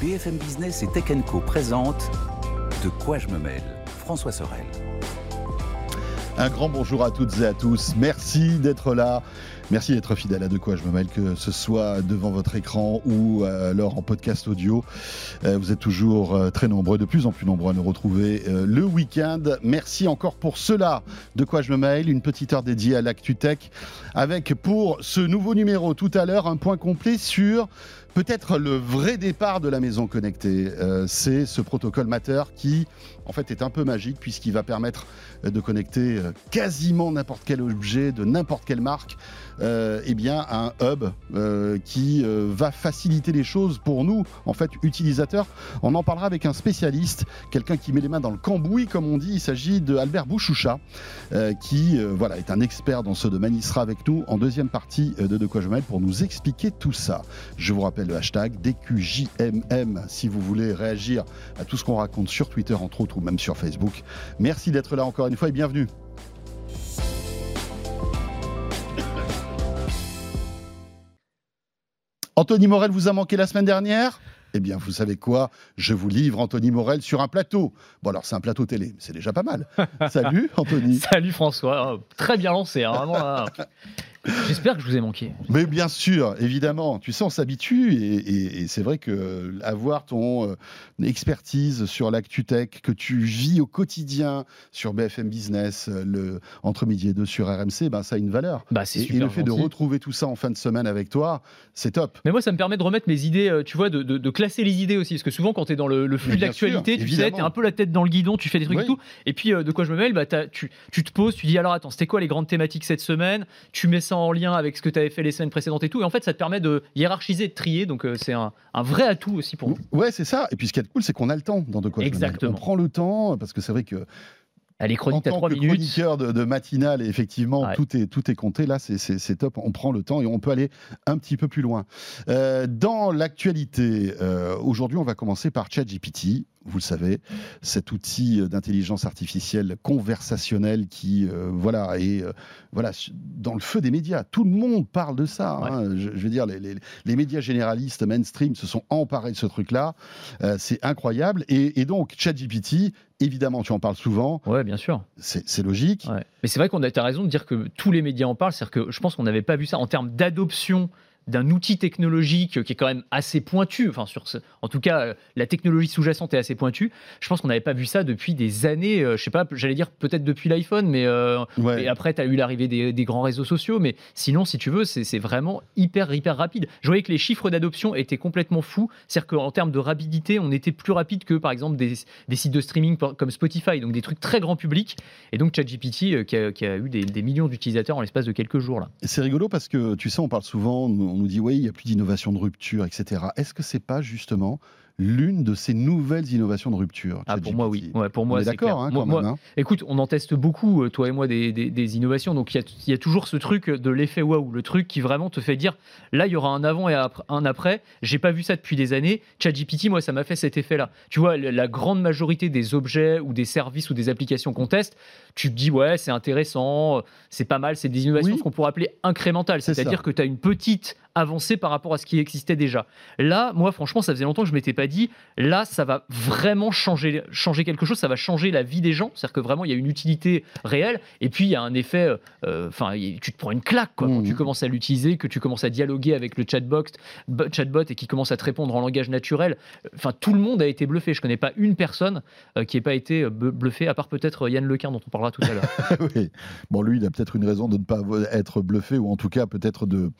BFM Business et Tech Co présente De quoi je me mêle François Sorel. Un grand bonjour à toutes et à tous. Merci d'être là. Merci d'être fidèle à De quoi je me mêle, que ce soit devant votre écran ou euh, alors en podcast audio. Euh, vous êtes toujours euh, très nombreux, de plus en plus nombreux à nous retrouver le week-end. Merci encore pour cela. De quoi je me mêle, une petite heure dédiée à l'ActuTech avec pour ce nouveau numéro tout à l'heure un point complet sur peut-être le vrai départ de la maison connectée. C'est ce protocole Matter qui en fait est un peu magique puisqu'il va permettre de connecter quasiment n'importe quel objet de n'importe quelle marque euh, eh bien, un hub euh, qui euh, va faciliter les choses pour nous, en fait, utilisateurs. On en parlera avec un spécialiste, quelqu'un qui met les mains dans le cambouis, comme on dit. Il s'agit de Albert Bouchoucha, qui voilà, est un expert dans ce domaine. Il sera avec nous en deuxième partie de De quoi je mêle pour nous expliquer tout ça. Je vous rappelle le hashtag DQJMM si vous voulez réagir à tout ce qu'on raconte sur Twitter, entre autres, ou même sur Facebook. Merci d'être là encore une fois et bienvenue. Anthony Morel vous a manqué la semaine dernière? Eh bien, vous savez quoi? Je vous livre Anthony Morel sur un plateau. Bon, alors c'est un plateau télé, c'est déjà pas mal. Salut Anthony. Salut François. Très bien lancé, hein, vraiment. J'espère que je vous ai manqué. Mais bien sûr, évidemment. Tu sais, on s'habitue et, c'est vrai que avoir ton euh, expertise sur l'actu tech que tu vis au quotidien sur BFM Business, euh, le entre midi et deux sur RMC, ben ça a une valeur. Bah, et, et, le fait de retrouver tout ça en fin de semaine avec toi, c'est top. Mais moi, ça me permet de remettre mes idées, euh, tu vois, de, classer les idées aussi, parce que souvent quand tu es dans le, flux de l'actualité, tu sais, tu es un peu la tête dans le guidon, tu fais des trucs et tout. Et puis de quoi je me mêle, bah, tu, tu te poses, tu dis alors attends, c'était quoi les grandes thématiques cette semaine? Tu mets ça en lien avec ce que tu avais fait les semaines précédentes et tout. Et en fait, ça te permet de hiérarchiser, de trier. Donc, euh, c'est un, vrai atout aussi pour nous. Ouais, c'est ça. Et puis, ce qui est cool, c'est qu'on a le temps dans De quoi Exactement. On prend le temps parce que c'est vrai que. Elle est chronique à 3 minutes. chroniqueur de, de matinale, effectivement, tout, est, tout est compté. Là, c'est top. On prend le temps et on peut aller un petit peu plus loin. Euh, dans l'actualité, euh, aujourd'hui, on va commencer par ChatGPT vous le savez, cet outil d'intelligence artificielle conversationnelle qui, euh, voilà, est euh, voilà, dans le feu des médias. Tout le monde parle de ça. Hein. Je, veux dire, les, médias généralistes mainstream se sont emparés de ce truc-là. Euh, c'est incroyable. Et, et, donc, ChatGPT, évidemment, tu en parles souvent. Ouais, bien sûr. C'est logique. Mais c'est vrai qu'on a raison de dire que tous les médias en parlent. C'est-à-dire que je pense qu'on n'avait pas vu ça en termes d'adoption d'un outil technologique qui est quand même assez pointu. Enfin, sur ce, en tout cas, la technologie sous-jacente est assez pointue. Je pense qu'on n'avait pas vu ça depuis des années. Euh, je sais pas, j'allais dire peut-être depuis l'iPhone, mais euh, et après, tu as eu l'arrivée des, grands réseaux sociaux. Mais sinon, si tu veux, c'est vraiment hyper, hyper rapide. Je voyais que les chiffres d'adoption étaient complètement fous. C'est-à-dire qu'en termes de rapidité, on était plus rapide que, par exemple, des, sites de streaming comme Spotify, donc des trucs très grand public. Et donc, ChatGPT, euh, qui, a, qui a eu des, des millions d'utilisateurs en l'espace de quelques jours. là. C'est rigolo parce que, tu sais, on parle souvent, nous dit oui, il n'y a plus d'innovation de rupture, etc. Est-ce que c'est pas justement l'une de ces nouvelles innovations de rupture. Ah, pour moi, oui. Ouais, pour moi, c'est d'accord. Hein, hein. Écoute, on en teste beaucoup, euh, toi et moi, des, innovations. Donc, il y, a toujours ce truc de l'effet waouh, le truc qui vraiment te fait dire là, il y aura un avant et un après. J'ai pas vu ça depuis des années. ChatGPT, moi, ça m'a fait cet effet-là. Tu vois, la grande majorité des objets ou des services ou des applications qu'on teste, tu te dis ouais, c'est intéressant, c'est pas mal, c'est des innovations qu'on pourrait appeler incrémentales. C'est-à-dire que tu as une petite avancée par rapport à ce qui existait déjà. Là, moi, franchement, ça faisait longtemps que je m'étais pas dit, là, ça va vraiment changer, changer quelque chose, ça va changer la vie des gens. C'est-à-dire que vraiment, il y a une utilité réelle. Et puis, il y a un effet, euh, enfin, tu te prends une claque quoi, quand tu mmh. commences à l'utiliser, que tu commences à dialoguer avec le chatbot, chatbot et qui commence à te répondre en langage naturel. Enfin, tout le monde a été bluffé. Je connais pas une personne euh, qui n'ait pas été euh, bluffé, à part peut-être Yann Lequin, dont on parlera tout à l'heure. oui. Bon, lui, il a peut-être une raison de ne pas être bluffé, ou en tout cas, peut-être de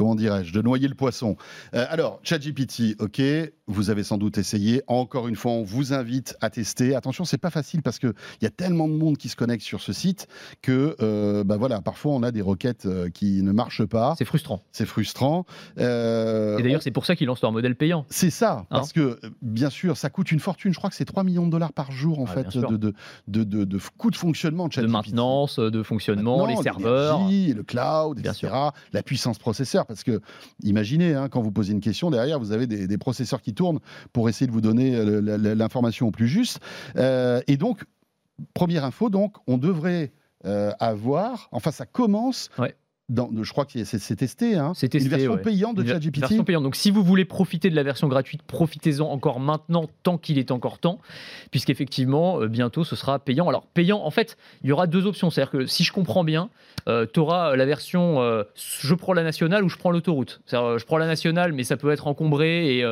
comment dirais-je, de noyer le poisson. Euh, alors, ChatGPT, ok, vous avez sans doute essayé. Encore une fois, on vous invite à tester. Attention, c'est pas facile parce qu'il y a tellement de monde qui se connecte sur ce site que, euh, bah voilà, parfois on a des requêtes euh, qui ne marchent pas. C'est frustrant. C'est frustrant. Et d'ailleurs, c'est pour ça qu'ils lancent leur modèle payant. C'est ça, hein parce que bien sûr, ça coûte une fortune. Je crois que c'est 3 millions de dollars par jour en ah, fait de, de, de, de, coûts de fonctionnement de De maintenance, de fonctionnement, les serveurs, le cloud, etc. La puissance processeur parce que, imaginez, hein, quand vous posez une question, derrière, vous avez des, processeurs qui tournent pour essayer de vous donner euh, l'information au plus juste. Euh, et donc, première info, donc, on devrait euh, avoir, enfin, ça commence je crois que c'est testé, hein. testé, une version payante de ChatGPT. Version payante. Donc si vous voulez profiter de la version gratuite, profitez-en encore maintenant, tant qu'il est encore temps, puisqu'effectivement, euh, bientôt, ce sera payant. Alors payant, en fait, il y aura deux options. C'est-à-dire que si je comprends bien, euh, tu auras la version euh, je prends la nationale ou je prends l'autoroute. Je prends la nationale, mais ça peut être encombré et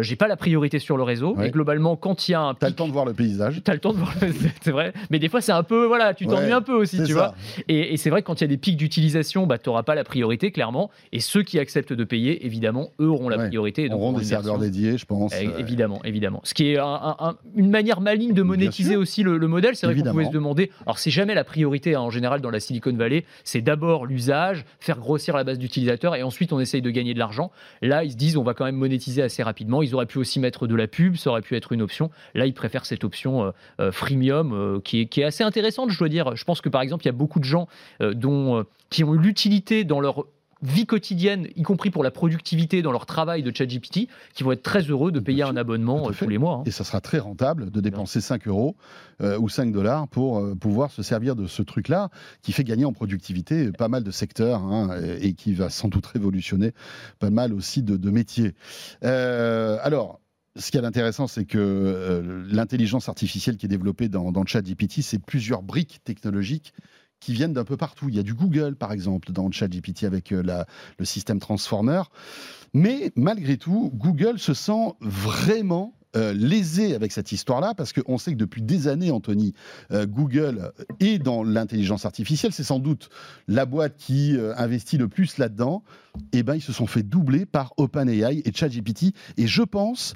j'ai pas la priorité sur le réseau. Et globalement, quand il y a un T'as le temps de voir le paysage. T'as le temps de voir le... c'est vrai. Mais des fois, c'est un peu, voilà, tu t'ennuies un peu aussi, tu vois. Et, et c'est vrai que quand il y a des pics d'utilisation, bah, tu n'auras pas la priorité, clairement. Et ceux qui acceptent de payer, évidemment, eux auront la priorité. Ils auront des serveurs dédiés, je pense. Eh, évidemment, évidemment. Ce qui est une manière maligne de monétiser aussi le, modèle. C'est vrai qu'on pouvait se demander. Alors, c'est jamais la priorité hein, en général dans la Silicon Valley. C'est d'abord l'usage, faire grossir la base d'utilisateurs et ensuite on essaye de gagner de l'argent. Là, ils se disent on va quand même monétiser assez rapidement. Ils auraient pu aussi mettre de la pub, ça aurait pu être une option. Là, ils préfèrent cette option euh, euh, freemium euh, qui, est, qui, est, assez intéressante, je dois dire. Je pense que par exemple, il y a beaucoup de gens dont, qui ont eu l'utilité dans leur vie quotidienne, y compris pour la productivité dans leur travail de ChatGPT, qui vont être très heureux de payer un abonnement euh, tous les mois. Hein. Et ça sera très rentable de dépenser 5 euros euh, ou 5 dollars pour euh, pouvoir se servir de ce truc-là, qui fait gagner en productivité pas mal de secteurs hein, et, qui va sans doute révolutionner pas mal aussi de, métiers. alors, ce qui est intéressant, c'est que l'intelligence artificielle qui est développée dans, dans ChatGPT, c'est plusieurs briques technologiques qui viennent d'un peu partout. Il y a du Google, par exemple, dans ChatGPT avec euh, le système Transformer. Mais malgré tout, Google se sent vraiment euh, lésé avec cette histoire-là, parce qu'on sait que depuis des années, Anthony, euh, Google est dans l'intelligence artificielle. C'est sans doute la boîte qui investit le plus là-dedans. Et eh ben, ils se sont fait doubler par OpenAI et ChatGPT. Et je pense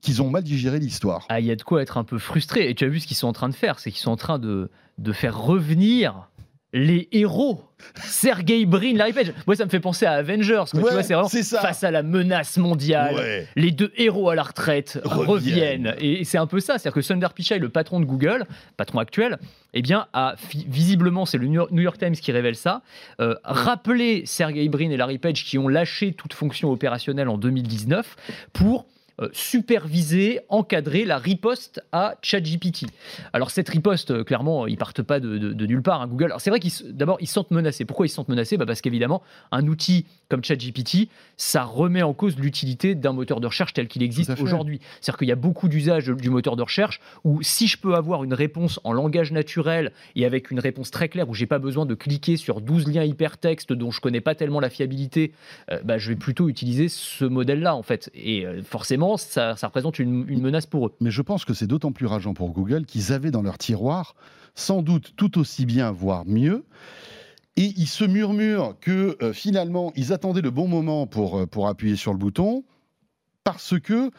qu'ils ont mal digéré l'histoire. Ah, il y a de quoi être un peu frustré. Et tu as vu ce qu'ils sont en train de faire, c'est qu'ils sont en train de faire revenir les héros. Sergey Brin, Larry Page. Moi, ça me fait penser à Avengers. tu vois, c'est vraiment face à la menace mondiale. Les deux héros à la retraite reviennent. Et c'est un peu ça. C'est-à-dire que Sundar Pichai, le patron de Google, patron actuel, eh bien, a visiblement, c'est le New York Times qui révèle ça, euh, rappelé Sergey Brin et Larry Page qui ont lâché toute fonction opérationnelle en 2019 pour euh, superviser, encadrer la riposte à ChatGPT. Alors cette riposte, euh, clairement, ils partent pas de, nulle part. Hein, Google. Alors c'est vrai qu'ils d'abord ils se sentent menacés. Pourquoi ils se sentent menacés? Bah Parce qu'évidemment, un outil comme ChatGPT, ça remet en cause l'utilité d'un moteur de recherche tel qu'il existe aujourd'hui. C'est-à-dire qu'il y a beaucoup d'usages du moteur de recherche où si je peux avoir une réponse en langage naturel et avec une réponse très claire où j'ai pas besoin de cliquer sur 12 liens hypertextes dont je connais pas tellement la fiabilité, euh, bah, je vais plutôt utiliser ce modèle-là en fait. Et forcément ça, représente une, menace pour eux. Mais je pense que c'est d'autant plus rageant pour Google qu'ils avaient dans leur tiroir sans doute tout aussi bien, voire mieux. Et ils se murmurent que euh, finalement, ils attendaient le bon moment pour, euh, pour appuyer sur le bouton, parce que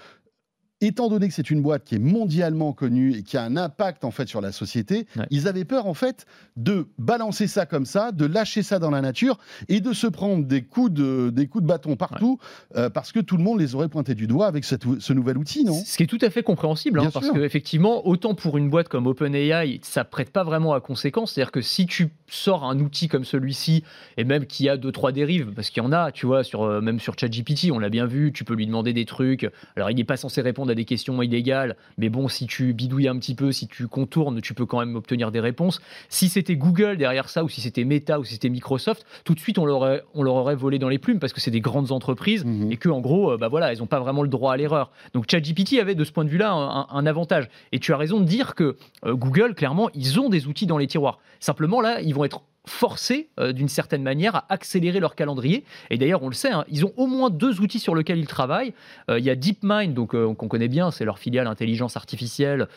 étant donné que c'est une boîte qui est mondialement connue et qui a un impact en fait sur la société, ils avaient peur en fait de balancer ça comme ça, de lâcher ça dans la nature et de se prendre des coups de, des coups de bâton partout euh, parce que tout le monde les aurait pointés du doigt avec ce nouvel outil, non? Ce qui est tout à fait compréhensible, hein, parce qu'effectivement, autant pour une boîte comme OpenAI, ça prête pas vraiment à conséquence. C'est-à-dire que si tu sors un outil comme celui-ci et même qui a deux trois dérives, parce qu'il y en a, tu vois, sur euh, même sur ChatGPT, on l'a bien vu, tu peux lui demander des trucs. Alors il n'est pas censé répondre à des questions illégales, mais bon, si tu bidouilles un petit peu, si tu contournes, tu peux quand même obtenir des réponses. Si c'était Google derrière ça, ou si c'était Meta, ou si c'était Microsoft, tout de suite on leur aurait, on leur aurait volé dans les plumes parce que c'est des grandes entreprises mhm. et que en gros, euh, bah voilà, elles n'ont pas vraiment le droit à l'erreur. Donc ChatGPT avait de ce point de vue-là un, avantage. Et tu as raison de dire que euh, Google, clairement, ils ont des outils dans les tiroirs. Simplement là, ils vont être forcés euh, d'une certaine manière à accélérer leur calendrier. Et d'ailleurs, on le sait, hein, ils ont au moins deux outils sur lesquels ils travaillent. Euh, il y a DeepMind, donc euh, qu'on connaît bien, c'est leur filiale intelligence artificielle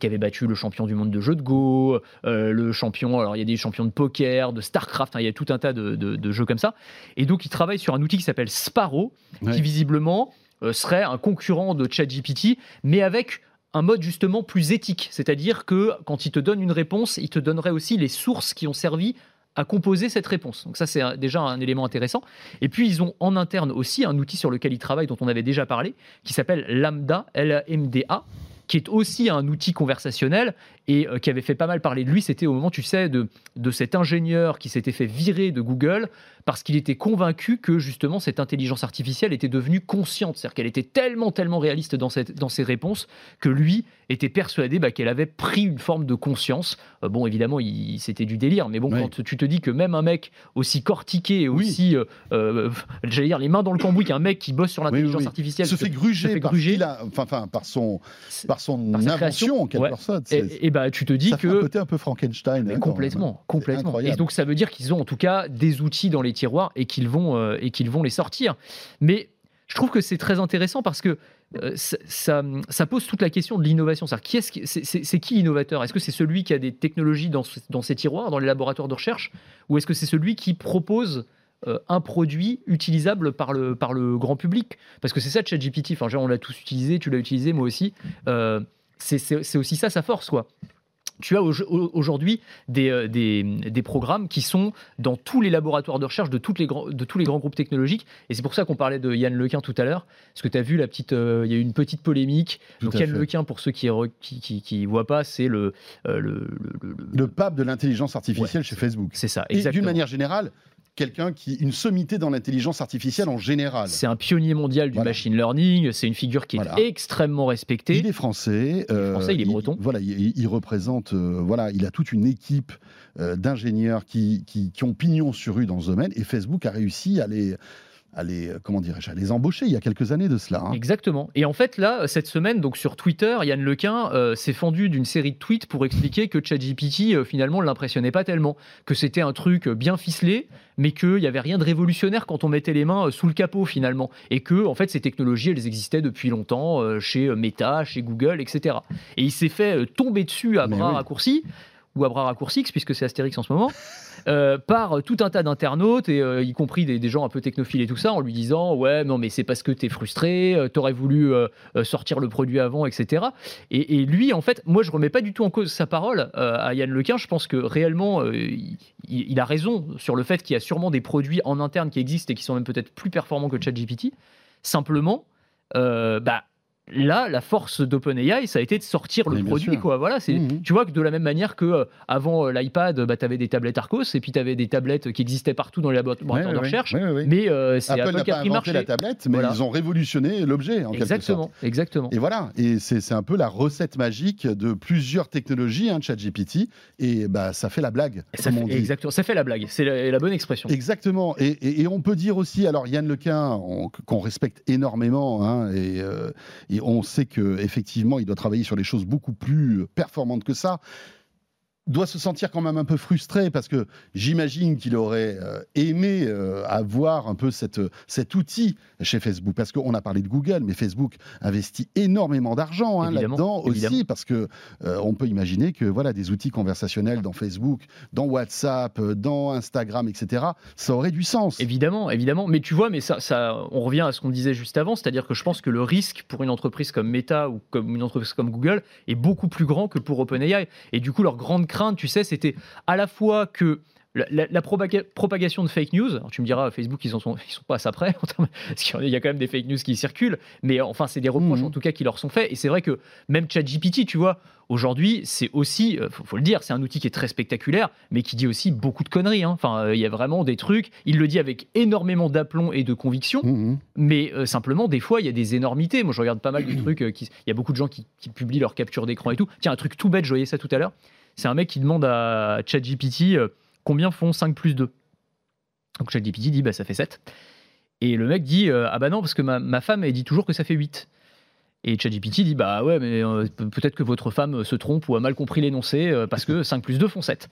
qui avait battu le champion du monde de jeux de Go, le champion. Alors il y a des champions de poker, de Starcraft, hein, il y a tout un tas de, jeux comme ça. Et donc ils travaillent sur un outil qui s'appelle Sparrow, qui visiblement serait un concurrent de ChatGPT, mais avec un mode justement plus éthique, c'est-à-dire que quand il te donne une réponse, il te donnerait aussi les sources qui ont servi à composer cette réponse. Donc ça, c'est déjà un élément intéressant. Et puis, ils ont en interne aussi un outil sur lequel ils travaillent, dont on avait déjà parlé, qui s'appelle Lambda, L-A-M-D-A, qui est aussi un outil conversationnel et euh, qui avait fait pas mal parler de lui. C'était au moment, tu sais, de, de cet ingénieur qui s'était fait virer de Google parce qu'il était convaincu que justement cette intelligence artificielle était devenue consciente, c'est-à-dire qu'elle était tellement, tellement réaliste dans, cette, dans ses réponses que lui était persuadé bah, qu'elle avait pris une forme de conscience. Euh, bon, évidemment, c'était du délire, mais bon, quand tu te dis que même un mec aussi cortiqué, et aussi, euh, euh, j'allais dire, les mains dans le cambouis, qu'un mec qui bosse sur l'intelligence artificielle se, fait gruger, se fait gruger par, enfin, par son, par son invention, en quelque sorte. Et, et, bah, tu te dis ça que. Fait un côté un peu Frankenstein. Mais complètement, complètement. Et donc, ça veut dire qu'ils ont en tout cas des outils dans les tiroirs et qu'ils vont, euh, et qu'ils vont les sortir. Mais je trouve que c'est très intéressant parce que euh, ça, ça, pose toute la question de l'innovation. C'est qui, est, -ce qui l'innovateur? Est-ce que c'est celui qui a des technologies dans, dans ses tiroirs, dans les laboratoires de recherche, ou est-ce que c'est celui qui propose euh, un produit utilisable par le, par le grand public? Parce que c'est ça ChatGPT. Enfin, genre, on l'a tous utilisé, tu l'as utilisé, moi aussi. C'est aussi ça sa force, quoi tu as aujourd'hui euh, des, des, programmes qui sont dans tous les laboratoires de recherche de, toutes les de tous les grands groupes technologiques. Et c'est pour ça qu'on parlait de Yann Lequin tout à l'heure. Parce que tu as vu, la petite, euh, il y a eu une petite polémique. Donc Yann Lequin, pour ceux qui ne qui, qui, voient pas, c'est le, euh, le, le, pape de l'intelligence artificielle chez Facebook. C'est ça, exactement. Et d'une manière générale, quelqu'un qui une sommité dans l'intelligence artificielle en général. C'est un pionnier mondial du machine learning. C'est une figure qui est extrêmement respectée. Il est français. il est français, il est breton. voilà, il, représente. Euh, voilà, il a toute une équipe euh, d'ingénieurs qui, qui, qui, ont pignon sur rue dans ce domaine. Et Facebook a réussi à les à les, euh, comment dirais-je, à les embaucher il y a quelques années de cela. Hein. Exactement. Et en fait, là, cette semaine, donc sur Twitter, Yann Lequin euh, s'est fendu d'une série de tweets pour expliquer que ChatGPT, euh, finalement, ne l'impressionnait pas tellement. Que c'était un truc bien ficelé, mais qu'il n'y avait rien de révolutionnaire quand on mettait les mains sous le capot, finalement. Et que, en fait, ces technologies, elles existaient depuis longtemps chez Meta, chez Google, etc. Et il s'est fait tomber dessus à bras raccourcis ou à bras puisque c'est Astérix en ce moment, euh, par tout un tas d'internautes, et euh, y compris des, gens un peu technophiles et tout ça, en lui disant Ouais, non, mais c'est parce que t'es frustré, euh, t'aurais voulu sortir le produit avant, etc. Et, lui, en fait, moi, je remets pas du tout en cause sa parole à Yann Lequin. Je pense que réellement, il, a raison sur le fait qu'il y a sûrement des produits en interne qui existent et qui sont même peut-être plus performants que ChatGPT. Simplement, bah, là, la force d'OpenAI, ça a été de sortir le produit. Quoi. Voilà, c'est, mmh, mmh. Tu vois que de la même manière que euh, avant euh, l'iPad, bah, tu avais des tablettes Arcos et puis tu avais des tablettes qui existaient partout dans les laboratoires de recherche. mais euh, c'est Apple, qui a pris marché. la tablette, mais ils ont révolutionné l'objet en exactement, quelque sorte. Exactement. Et voilà, et c'est, un peu la recette magique de plusieurs technologies, hein, ChatGPT, et bah, ça fait la blague. Ça fait, Exactement, ça fait la blague, c'est la, bonne expression. Exactement, et, on peut dire aussi, alors Yann Lequin, qu'on respecte énormément, hein, et, et on sait qu'effectivement, il doit travailler sur des choses beaucoup plus performantes que ça doit se sentir quand même un peu frustré parce que j'imagine qu'il aurait euh, aimé euh, avoir un peu cette, cet outil chez Facebook parce qu'on a parlé de Google mais Facebook investit énormément d'argent hein, là-dedans aussi parce que euh, on peut imaginer que voilà des outils conversationnels dans Facebook, dans WhatsApp, dans Instagram, etc. Ça aurait du sens. Évidemment, évidemment. Mais tu vois, mais ça, ça on revient à ce qu'on disait juste avant, c'est-à-dire que je pense que le risque pour une entreprise comme Meta ou comme une entreprise comme Google est beaucoup plus grand que pour OpenAI. Et du coup, leur grande tu sais, c'était à la fois que la, propagation de fake news, tu me diras, Facebook, ils ne sont, ils sont pas à ça près, parce qu'il y a quand même des fake news qui circulent, mais enfin, c'est des reproches mhm. en tout cas qui leur sont faits. Et c'est vrai que même ChatGPT, tu vois, aujourd'hui, c'est aussi, il euh, faut, le dire, c'est un outil qui est très spectaculaire, mais qui dit aussi beaucoup de conneries. Hein. Enfin, euh, il y a vraiment des trucs, il le dit avec énormément d'aplomb et de conviction, mhm. mais euh, simplement, des fois, il y a des énormités. Moi, je regarde pas mal de trucs, il y a beaucoup de gens qui, qui publient leur capture d'écran et tout. Tiens, un truc tout bête, je voyais ça tout à l'heure c'est un mec qui demande à ChatGPT euh, combien font 5 plus 2. Donc ChatGPT dit bah ça fait 7. Et le mec dit euh, ah bah non parce que ma, femme elle dit toujours que ça fait 8. Et ChatGPT dit bah ouais mais euh, peut-être que votre femme se trompe ou a mal compris l'énoncé parce que 5 plus 2 font 7.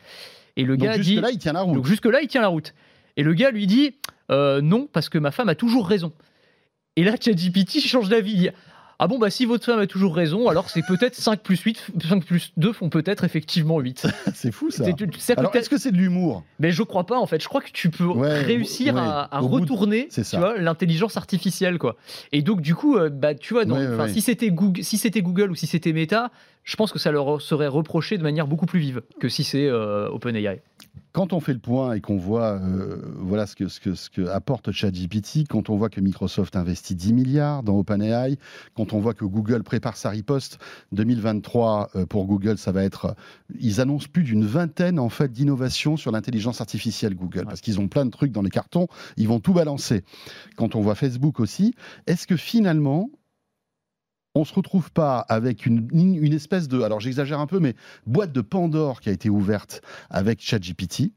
Et le gars jusque là il tient la route. Donc jusque là il tient la route. Et le gars lui dit non parce que ma femme a toujours raison. Et là ChatGPT change d'avis. Ah bon, bah si votre femme a toujours raison, alors c'est peut-être 5 plus 8, 5 plus 2 font peut-être effectivement 8. c'est fou ça. alors est-ce que c'est de l'humour? Mais je crois pas en fait. Je crois que tu peux réussir à, retourner l'intelligence artificielle. quoi. Et donc du coup, euh, bah, tu vois, si c'était Google, si Google ou si c'était Meta, je pense que ça leur serait reproché de manière beaucoup plus vive que si c'est euh, OpenAI. quand on fait le point et qu'on voit euh, voilà ce que, ce, que, apporte ChatGPT, quand on voit que Microsoft investit 10 milliards dans OpenAI, quand on voit que Google prépare sa riposte 2023 euh, pour Google, ça va être. Ils annoncent plus d'une vingtaine en fait d'innovations sur l'intelligence artificielle Google parce qu'ils ont plein de trucs dans les cartons, ils vont tout balancer. Quand on voit Facebook aussi, est-ce que finalement on se retrouve pas avec une, une espèce de, alors j'exagère un peu, mais boîte de Pandore qui a été ouverte avec ChatGPT.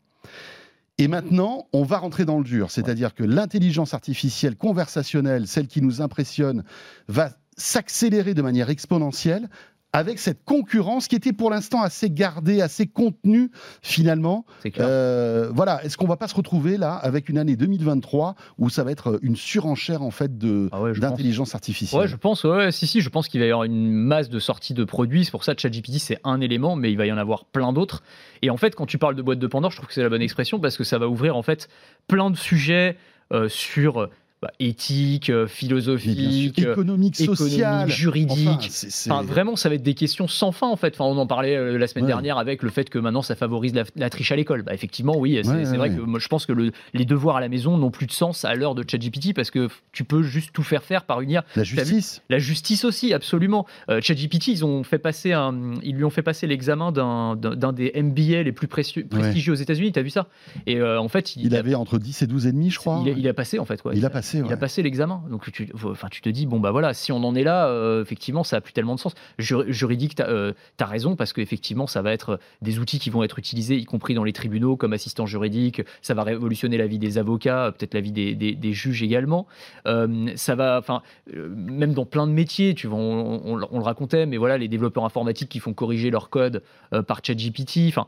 Et maintenant, on va rentrer dans le dur, c'est-à-dire que l'intelligence artificielle conversationnelle, celle qui nous impressionne, va s'accélérer de manière exponentielle avec cette concurrence qui était pour l'instant assez gardée, assez contenue finalement. Euh, voilà, est-ce qu'on va pas se retrouver là avec une année 2023 où ça va être une surenchère en fait de ah d'intelligence artificielle? Ouais, je pense. Ouais, si si, je pense qu'il va y avoir une masse de sorties de produits. C'est pour ça que ChatGPT c'est un élément, mais il va y en avoir plein d'autres. Et en fait, quand tu parles de boîte de Pandore, je trouve que c'est la bonne expression parce que ça va ouvrir en fait plein de sujets euh, sur bah, éthique, euh, philosophique, euh, économique, social, juridique. Enfin, vraiment, ça va être des questions sans fin en fait. Enfin, on en parlait euh, la semaine dernière avec le fait que maintenant ça favorise la, triche à l'école. Bah, effectivement, oui, c'est vrai que moi, je pense que le, les devoirs à la maison n'ont plus de sens à l'heure de ChatGPT parce que tu peux juste tout faire faire par une IA. La justice. La justice aussi, absolument. ChatGPT, ils ont fait passer un, ils lui ont fait passer l'examen d'un des MBA les plus précieux, prestigieux aux États-Unis. T'as vu ça? Et en fait, il, avait entre 10 et 12 et demi, je crois. Il a, passé en fait. Il a passé. Il a passé l'examen. Donc tu, enfin, tu te dis, bon, bah voilà, si on en est là, euh, effectivement, ça a plus tellement de sens. juridique, tu as, euh, raison, parce qu'effectivement, ça va être des outils qui vont être utilisés, y compris dans les tribunaux, comme assistant juridique. Ça va révolutionner la vie des avocats, peut-être la vie des, des, juges également. Euh, ça va, enfin, même dans plein de métiers, tu vois, on, le racontait, mais voilà, les développeurs informatiques qui font corriger leur code par ChatGPT. Enfin,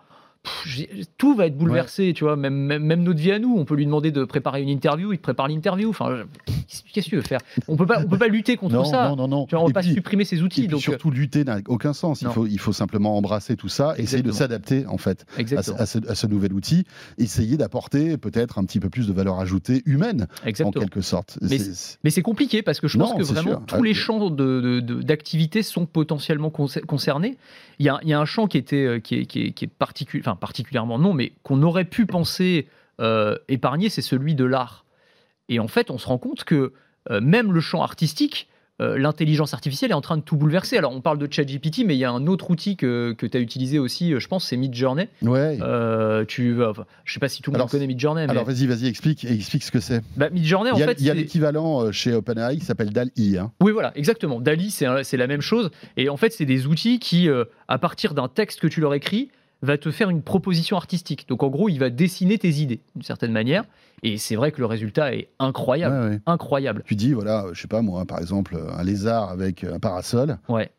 tout va être bouleversé, tu vois. Même, même, notre vie à nous, on peut lui demander de préparer une interview, il te prépare l'interview. Enfin, qu'est-ce que tu veux faire? On peut pas, on peut pas lutter contre ça. Non, non, non. Tu vois, on peut pas supprimer ces outils. Et donc surtout euh, lutter n'a aucun sens. Il faut, il faut simplement embrasser tout ça, essayer de s'adapter en fait à ce, nouvel outil, essayer d'apporter peut-être un petit peu plus de valeur ajoutée humaine en quelque sorte. Mais c'est compliqué parce que je pense que vraiment tous les champs d'activité de, sont potentiellement concernés. Il y, a, il y a un champ qui était euh, qui est, qui est, qui est particulier particulièrement non, mais qu'on aurait pu penser euh, épargner, c'est celui de l'art. Et en fait, on se rend compte que euh, même le champ artistique, euh, l'intelligence artificielle est en train de tout bouleverser. Alors, on parle de ChatGPT, mais il y a un autre outil que, que tu as utilisé aussi, je pense, c'est Midjourney. Ouais. tu, je sais pas si tout le monde connaît Midjourney. Alors, vas-y, vas-y, explique, explique ce que c'est. Bah, Midjourney, en fait. Il y a l'équivalent chez OpenAI qui s'appelle DALI. Hein. Oui, voilà, exactement. DALI, c'est la même chose. Et en fait, c'est des outils qui, à partir d'un texte que tu leur écris, va te faire une proposition artistique. Donc en gros, il va dessiner tes idées d'une certaine manière. Et c'est vrai que le résultat est incroyable, incroyable. Tu dis voilà, je sais pas moi, par exemple, un lézard avec un parasol. Ouais.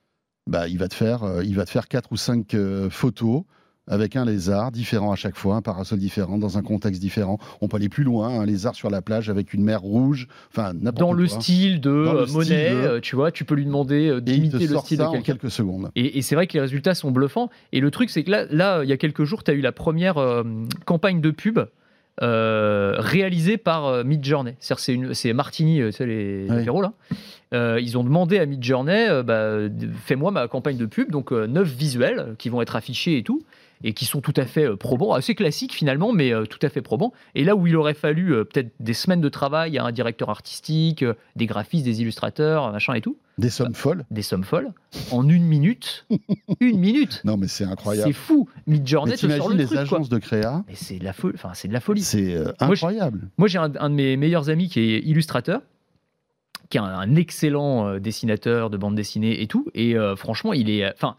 Bah, il va te faire, euh, il va te faire quatre ou cinq euh, photos avec un lézard différent à chaque fois, un parasol différent, dans un contexte différent. On peut aller plus loin, un lézard sur la plage avec une mer rouge, enfin n'importe Dans le style de euh, Monet, euh, tu vois, tu peux lui demander euh, d'imiter le style de quelqu'un. en quelques secondes. Et, c'est vrai que les résultats sont bluffants. Et le truc, c'est que là, là, il y a quelques jours, tu as eu la première campagne de pub réalisée par Midjourney. C'est Martini, c'est les, ouais. là. ils ont demandé à Midjourney, bah, fais-moi ma campagne de pub, donc neuf visuels qui vont être affichés et tout et qui sont tout à fait euh, probants, assez classiques finalement, mais euh, tout à fait probants. Et là où il aurait fallu euh, peut-être des semaines de travail à un directeur artistique, des graphistes, des illustrateurs, machin et tout. Des sommes folles. Des sommes folles. En une minute. une minute. Non, mais c'est incroyable. C'est fou. Midjourney sort le les truc, agences de créa. c'est de la folie. Enfin, c'est de la folie. C'est incroyable. Moi, j'ai un, de mes meilleurs amis qui est illustrateur qui est un, excellent dessinateur de bande dessinée et tout. Et franchement, il est, enfin,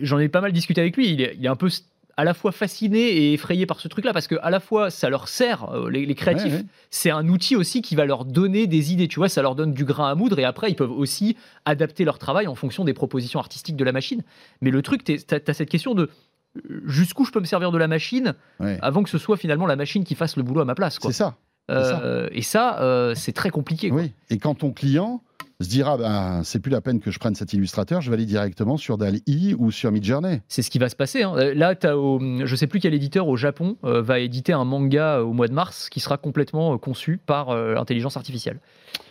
j'en ai pas mal discuté avec lui. Il est, un peu à la fois fasciné et effrayé par ce truc-là parce que à la fois ça leur sert euh, les, créatifs, c'est un outil aussi qui va leur donner des idées. Tu vois, ça leur donne du grain à moudre et après ils peuvent aussi adapter leur travail en fonction des propositions artistiques de la machine. Mais le truc, tu as, cette question de euh, jusqu'où je peux me servir de la machine avant que ce soit finalement la machine qui fasse le boulot à ma place. C'est ça. Euh, et ça, c'est très compliqué. Oui. Et quand ton client se dira ben, c'est plus la peine que je prenne cet illustrateur, je vais aller directement sur DALI ou sur Midjourney. C'est ce qui va se passer. Hein. Euh, là, as au, je sais plus quel éditeur au Japon euh, va éditer un manga euh, au mois de mars qui sera complètement conçu par l'intelligence artificielle.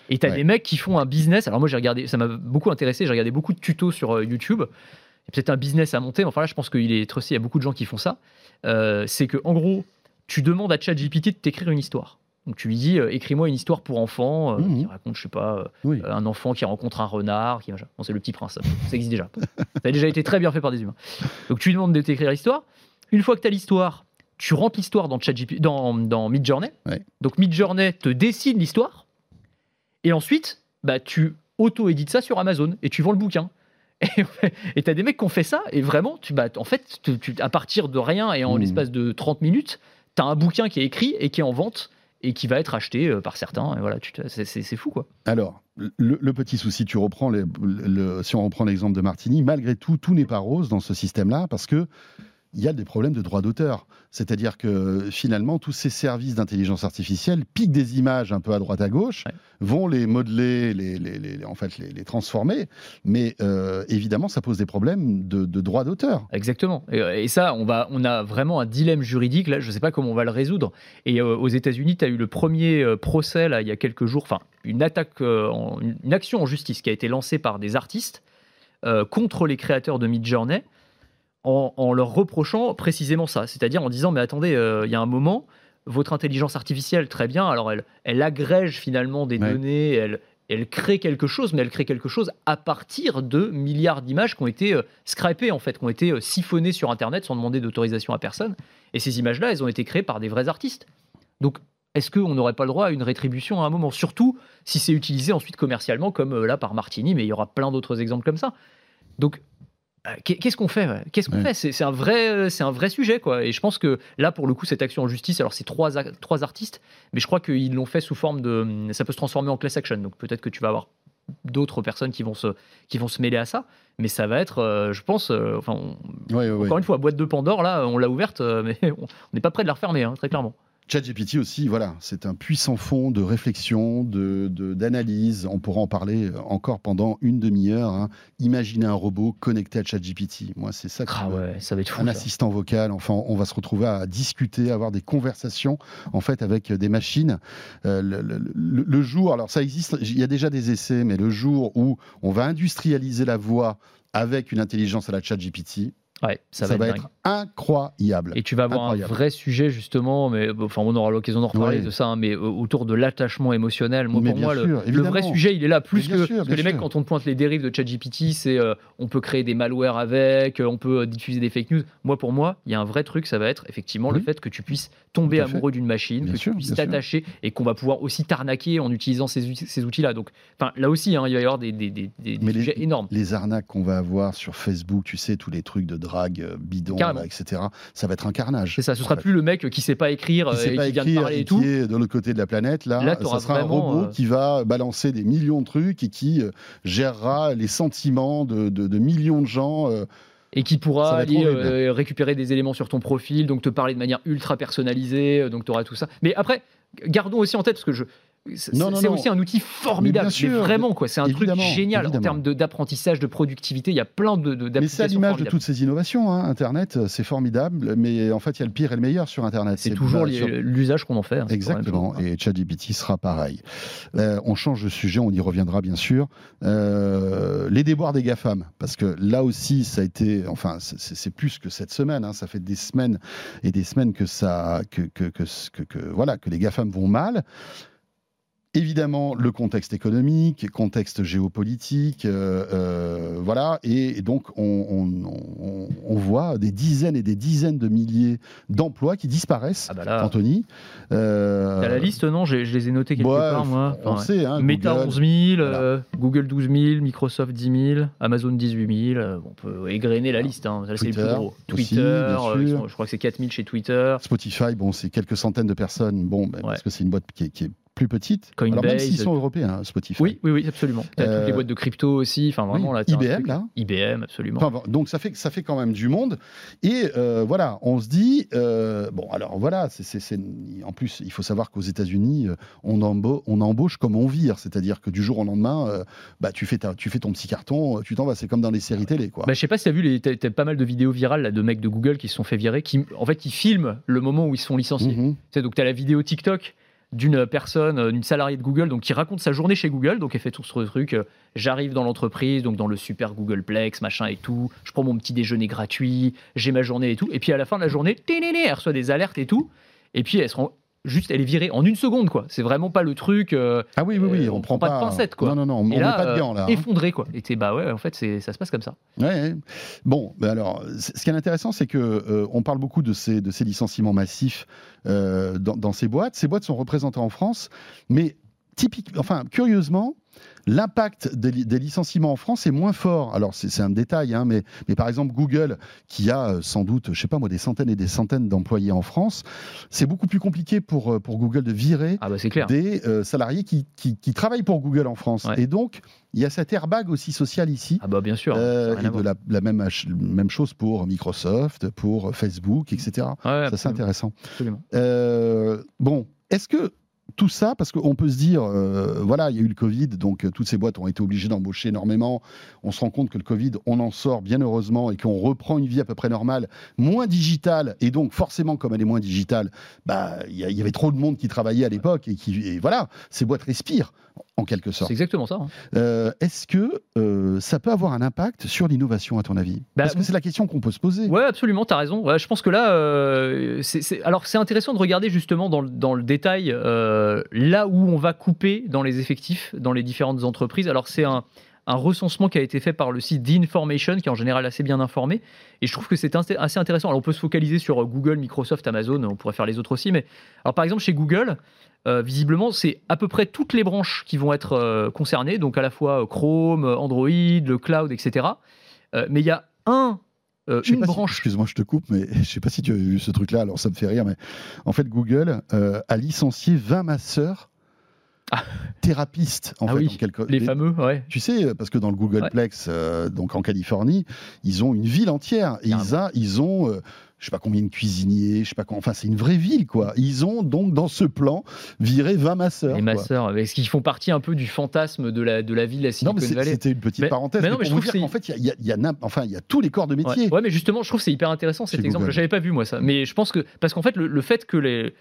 Et tu as des mecs qui font un business. Alors moi, j'ai regardé, ça m'a beaucoup intéressé. J'ai regardé beaucoup de tutos sur YouTube a peut-être un business à monter, mais enfin là, je pense qu'il est trusté, il y a beaucoup de gens qui font ça. C'est que, en gros, tu demandes à ChatGPT de t'écrire une histoire. Donc tu lui dis, euh, écris-moi une histoire pour enfants, euh, Mhm. qui raconte, je sais pas, euh, Oui. un enfant qui rencontre un renard, qui. Bon, c'est le petit prince, ça, ça existe déjà. ça a déjà été très bien fait par des humains. Donc tu lui demandes de t'écrire l'histoire. Une fois que tu as l'histoire, tu rentres l'histoire dans, dans, dans Midjourney. Ouais. Donc Midjourney te dessine l'histoire. Et ensuite, bah, tu auto-édites ça sur Amazon et tu vends le bouquin. Et tu as des mecs qui ont fait ça et vraiment, tu, bah, en fait, tu- tu- à partir de rien et en Mhm. l'espace de 30 minutes, tu as un bouquin qui est écrit et qui est en vente et qui va être acheté euh, par certains. Et voilà, c'est- fou quoi. Alors, le, petit souci, tu reprends si on reprend l'exemple de Martini, malgré tout, tout n'est pas rose dans ce système-là parce que il y a des problèmes de droit d'auteur. C'est-à-dire que finalement, tous ces services d'intelligence artificielle piquent des images un peu à droite à gauche, Ouais. vont les modeler, les, les- les- en fait, les, les transformer, mais euh, évidemment, ça pose des problèmes de, de droit d'auteur. Exactement. Et, et ça, on, va, on a vraiment un dilemme juridique. Là, je ne sais pas comment on va le résoudre. Et euh, aux États-Unis, tu as eu le premier euh, procès, là, il y a quelques jours, enfin, une attaque, en- une, action en justice qui a été lancée par des artistes contre les créateurs de Midjourney en, en leur reprochant précisément ça. C'est-à-dire en disant, mais attendez, euh, il y a un moment, votre intelligence artificielle, très bien, alors elle, elle agrège finalement des Ouais. données, elle, elle crée quelque chose, mais elle crée quelque chose à partir de milliards d'images qui ont été euh, scrapées, en fait, qui ont été euh, siphonnées sur Internet sans demander d'autorisation à personne. Et ces images-là, elles ont été créées par des vrais artistes. Donc, est-ce qu'on n'aurait pas le droit à une rétribution à un moment? Surtout si c'est utilisé ensuite commercialement, comme là par Martini, mais il y aura plein d'autres exemples comme ça. Donc, qu'est-ce qu'on fait ouais? Qu'est-ce qu'on Ouais. fait? C'est un, vrai, c'est un vrai sujet, quoi. Et je pense que là, pour le coup, cette action en justice, alors c'est trois, trois artistes, mais je crois qu'ils l'ont fait sous forme de. Ça peut se transformer en class action. Donc peut-être que tu vas avoir d'autres personnes qui vont se, qui vont se mêler à ça. Mais ça va être, euh, je pense, euh, enfin, on- Ouais, encore une fois, boîte de Pandore, là, on l'a ouverte, euh, mais on n'est pas prêt de la refermer, hein, très clairement. ChatGPT aussi, voilà, c'est un puissant fond de réflexion, de de- d'analyse. On pourra en parler encore pendant une demi-heure. hein. Imaginez un robot connecté à ChatGPT. Moi, c'est ça. qui Ah ouais, ça va être fou. un ça. assistant vocal. Enfin, on va se retrouver à discuter, à avoir des conversations en fait avec des machines. Euh, le, le- le- le jour, alors ça existe, il y a déjà des essais, mais le jour où on va industrialiser la voix avec une intelligence à la ChatGPT, Ouais, ça, ça, va, être incroyable. Et tu vas avoir Incroyable. un vrai sujet justement, mais enfin on aura l'occasion d'en reparler Ouais. de ça, hein, mais euh, autour de l'attachement émotionnel. Moi Mais pour moi, le- sûr, le, vrai sujet il est là plus que sûr, parce que bien les mecs quand on te pointe les dérives de ChatGPT, c'est euh, on peut créer des malwares avec, euh, on peut diffuser des fake news. Moi pour moi, il y a un vrai truc, ça va être effectivement le fait que tu puisses tomber amoureux d'une machine, Bien que tu puisses t'attacher et qu'on va pouvoir aussi t'arnaquer en utilisant ces, outils- ces outils-là. Donc, enfin là aussi, hein, il va y avoir des, des, des, des- des Mais les- sujets énormes. Les arnaques qu'on va avoir sur Facebook, tu sais, tous les trucs de drague bidon, Carrément. etc., ça va être un carnage. C'est ça, ce sera fait. plus le mec qui sait pas écrire qui euh, sait et pas qui vient de écrire parler et et tout. qui est de l'autre côté de la planète, là, Là, ça sera un robot euh, qui va balancer des millions de trucs et qui euh, gérera les sentiments de, de- de millions de gens. euh, et qui pourra aller euh, récupérer des éléments sur ton profil, donc te parler de manière ultra personnalisée, euh, donc tu auras tout ça. Mais après, gardons aussi en tête, parce que je. C'est aussi un outil formidable, Mais vraiment quoi. C'est un truc génial en termes d'apprentissage, de, productivité. Il y a plein de, de Mais c'est à l'image de toutes ces innovations. hein. Internet, c'est formidable, mais en fait, il y a le pire et le meilleur sur Internet. C'est toujours bah, sur- l'usage qu'on en fait. hein, Exactement, et ChatGPT sera pareil. Euh, on change de sujet, on y reviendra bien sûr. Euh, les déboires des GAFAM, parce que là aussi, ça a été, enfin, c'est- plus que cette semaine, hein, ça fait des semaines et des semaines que, ça, que, que, que, que- que- voilà, que les GAFAM vont mal. Évidemment, le contexte économique, contexte géopolitique, euh, euh, voilà, et, et donc on, on- on- on voit des dizaines et des dizaines de milliers d'emplois qui disparaissent. Ah bah là, Anthony, euh, t'as la liste, non? J'ai- Je les ai notés quelque ouais, part, moi. On Enfin, sait, hein, Meta Google. 11 000, Voilà. euh, Google 12 000, Microsoft 10 000, Amazon 18 000. euh, on peut égrener la liste. Hein. Ça, c'est les plus Twitter gros. aussi, Twitter, euh, sont- je crois que c'est 4 000 chez Twitter. Spotify, bon, c'est quelques centaines de personnes, bon, ben, Ouais. parce que c'est une boîte qui est, qui est plus petite. Coinbase. Alors même s'ils sont européens, hein, Spotify. Oui, oui, oui, absolument. T'as toutes les Euh, boîtes de crypto aussi. Enfin, vraiment, Oui, là, IBM, truc. là. IBM, absolument. Enfin, donc ça fait, ça fait quand même du monde. Et euh, voilà, on se dit, euh, bon, alors voilà, c'est, en plus, il faut savoir qu'aux États-Unis, euh, on, embo- on embauche comme on vire. C'est-à-dire que du jour au lendemain, euh, bah, tu, fais ta- tu fais ton petit carton, euh, tu t'en vas. C'est comme dans les séries télé, quoi. Bah, je sais pas si t'as vu, les- t'as, t'as pas mal de vidéos virales là, de mecs de Google qui se sont fait virer, qui en fait qui filment le moment où ils licencier. Mhm. Tu sais, donc t'as la vidéo TikTok d'une personne, d'une salariée de Google, donc qui raconte sa journée chez Google. Donc elle fait tout ce truc. J'arrive dans l'entreprise, donc dans le super Googleplex, machin et tout. Je prends mon petit déjeuner gratuit, j'ai ma journée et tout. Et puis à la fin de la journée, elle reçoit des alertes et tout. Et puis elle se rend juste elle est virée en une seconde quoi. C'est vraiment pas le truc. Euh, ah oui oui oui, euh, on, prend pas, de pincettes quoi. Non non non, on met pas de gants là. Hein. Effondré quoi. Et bah ouais, en fait c'est ça se passe comme ça. Ouais. Bon, ben alors ce qui est intéressant c'est que euh, on parle beaucoup de ces de ces licenciements massifs dans, dans, ces boîtes. Ces boîtes sont représentées en France, mais typique, enfin curieusement, L'impact des, licenciements en France est moins fort. Alors c'est un détail, hein, mais, mais, par exemple Google, qui a euh, sans doute, je sais pas moi, des centaines et des centaines d'employés en France, c'est beaucoup plus compliqué pour, euh, pour Google de virer ah bah, des euh, salariés qui, qui, travaillent pour Google en France. Et donc il y a cet airbag aussi social ici. Ah bah bien sûr. et de la, même, même chose pour Microsoft, pour Facebook, etc. ça c'est intéressant. Absolument. bon, est-ce que tout ça parce qu'on peut se dire, euh, voilà, il y a eu le Covid, donc euh, toutes ces boîtes ont été obligées d'embaucher énormément. On se rend compte que le Covid, on en sort bien heureusement et qu'on reprend une vie à peu près normale, moins digitale. Et donc, forcément, comme elle est moins digitale, bah, il y, avait trop de monde qui travaillait à l'époque et qui, voilà, ces boîtes respirent en quelque sorte. C'est exactement ça. Hein. Euh, est-ce que ça peut avoir un impact sur l'innovation, à ton avis? Bah, Parce que c'est la question qu'on peut se poser. Ouais, absolument, tu as raison. je pense que là, c'est, alors c'est intéressant de regarder justement dans, dans le détail. Euh, là où on va couper dans les effectifs dans les différentes entreprises. Alors c'est un, recensement qui a été fait par le site d'Information, qui est en général assez bien informé. Et je trouve que c'est assez intéressant. Alors on peut se focaliser sur Google, Microsoft, Amazon, on pourrait faire les autres aussi. Mais alors par exemple chez Google, euh, visiblement c'est à peu près toutes les branches qui vont être euh, concernées, donc à la fois Chrome, Android, le cloud, etc. mais il y a un euh, une branche. Excuse-moi, je te coupe, mais je ne sais pas si tu as vu ce truc-là, alors ça me fait rire, mais en fait, Google euh, a licencié 20 masseurs ah. thérapistes, en ah fait, oui, les, fameux, ouais. Tu sais, parce que dans le Googleplex, euh, donc en Californie, ils ont une ville entière. Et ils, a, ils ont je sais pas combien de cuisiniers, je sais pas quoi. Enfin, c'est une vraie ville, quoi. Ils ont donc dans ce plan viré 20 masseurs. Les masseurs, est-ce qu'ils font partie un peu du fantasme de la, de la ville, la Silicon non, mais C'était une petite parenthèse. Mais, non, mais, je trouve qu'en fait, il y a, y, a, enfin, il y a tous les corps de métier. Ouais, mais justement, je trouve que c'est hyper intéressant cet exemple. J'avais pas vu moi ça, mais je pense que parce qu'en fait, le, fait que les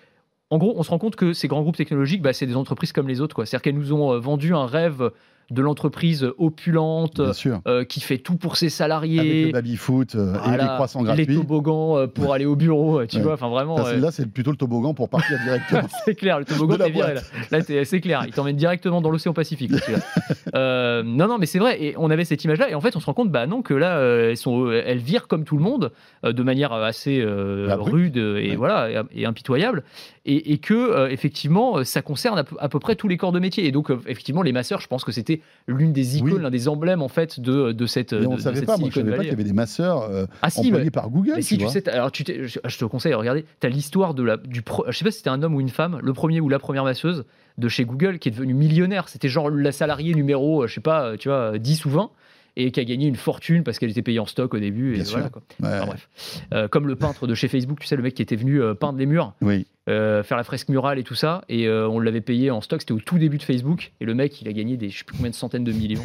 en gros, on se rend compte que ces grands groupes technologiques, bah, c'est des entreprises comme les autres. C'est-à-dire qu'elles nous ont euh, vendu un rêve de l'entreprise opulente euh, qui fait tout pour ses salariés. Avec le baby-foot euh, et les croissants gratuits. Les toboggans euh, pour aller au bureau, tu vois. Enfin, vraiment. Là, c'est plutôt le toboggan pour partir directement. c'est clair, le toboggan, t'es viré. Là, là c'est clair. Il t'emmène directement dans l'océan Pacifique. non, non, mais c'est vrai. Et on avait cette image-là. Et en fait, on se rend compte, bah non, que là, elles, sont, elles virent comme tout le monde, de manière assez rude et, voilà, et, impitoyable. Et, que, effectivement, ça concerne à peu, à peu, près tous les corps de métier. Et donc, effectivement, les masseurs, je pense que c'était l'une des icônes, l'un des emblèmes en fait de, de cette. Mais on ne savait pas, moi je savais pas qu'il y avait des masseurs euh, ah, si, employés par Google. Mais si, tu, sais, alors tu je, te conseille, regardez, tu as l'histoire de la, du. Pro, je sais pas si c'était un homme ou une femme, le premier ou la première masseuse de chez Google qui est devenu millionnaire. C'était genre la salariée numéro, je sais pas, tu vois, 10 ou 20 et qui a gagné une fortune parce qu'elle était payée en stock au début. et voilà, quoi. bref. Euh, comme le peintre de chez Facebook, tu sais, le mec qui était venu euh, peindre les murs. Oui. Euh, faire la fresque murale et tout ça. Et euh, on l'avait payé en stock, c'était au tout début de Facebook. Et le mec, il a gagné des je sais plus combien de centaines de millions.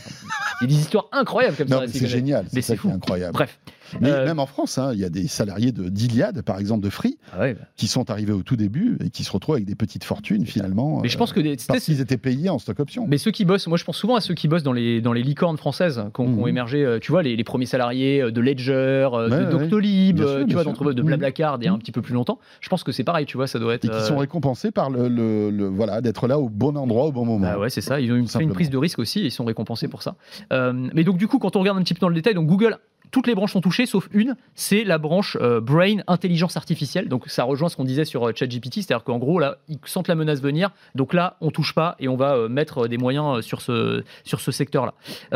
il y a des histoires incroyables comme ça. C'est génial, c'est incroyable. Bref. Mais euh, même en France, hein, il y a des salariés d'Iliade, par exemple, de Free, ah bah. qui sont arrivés au tout début et qui se retrouvent avec des petites fortunes finalement. Mais je pense que des, parce qu'ils étaient payés en stock option. Mais ceux qui bossent, moi je pense souvent à ceux qui bossent dans les, dans les licornes françaises qui ont, mhm. émergé, tu vois, les, premiers salariés de Ledger, de Doctolib, tu vois, d'entre de mhm. Blablacar il y a un petit peu plus longtemps. Je pense que c'est pareil, tu vois, ça doit être. Et qui sont récompensés par le, voilà d'être là au bon endroit au bon moment. Ah ouais, c'est ça. Ils ont fait une prise de risque aussi. Et ils sont récompensés pour ça. Euh, mais donc du coup, quand on regarde un petit peu dans le détail, donc Google toutes les branches sont touchées sauf une, c'est la branche euh, Brain, intelligence artificielle. Donc ça rejoint ce qu'on disait sur euh, ChatGPT, c'est-à-dire qu'en gros là, ils sentent la menace venir, donc là on touche pas et on va mettre des moyens sur ce, sur ce secteur-là.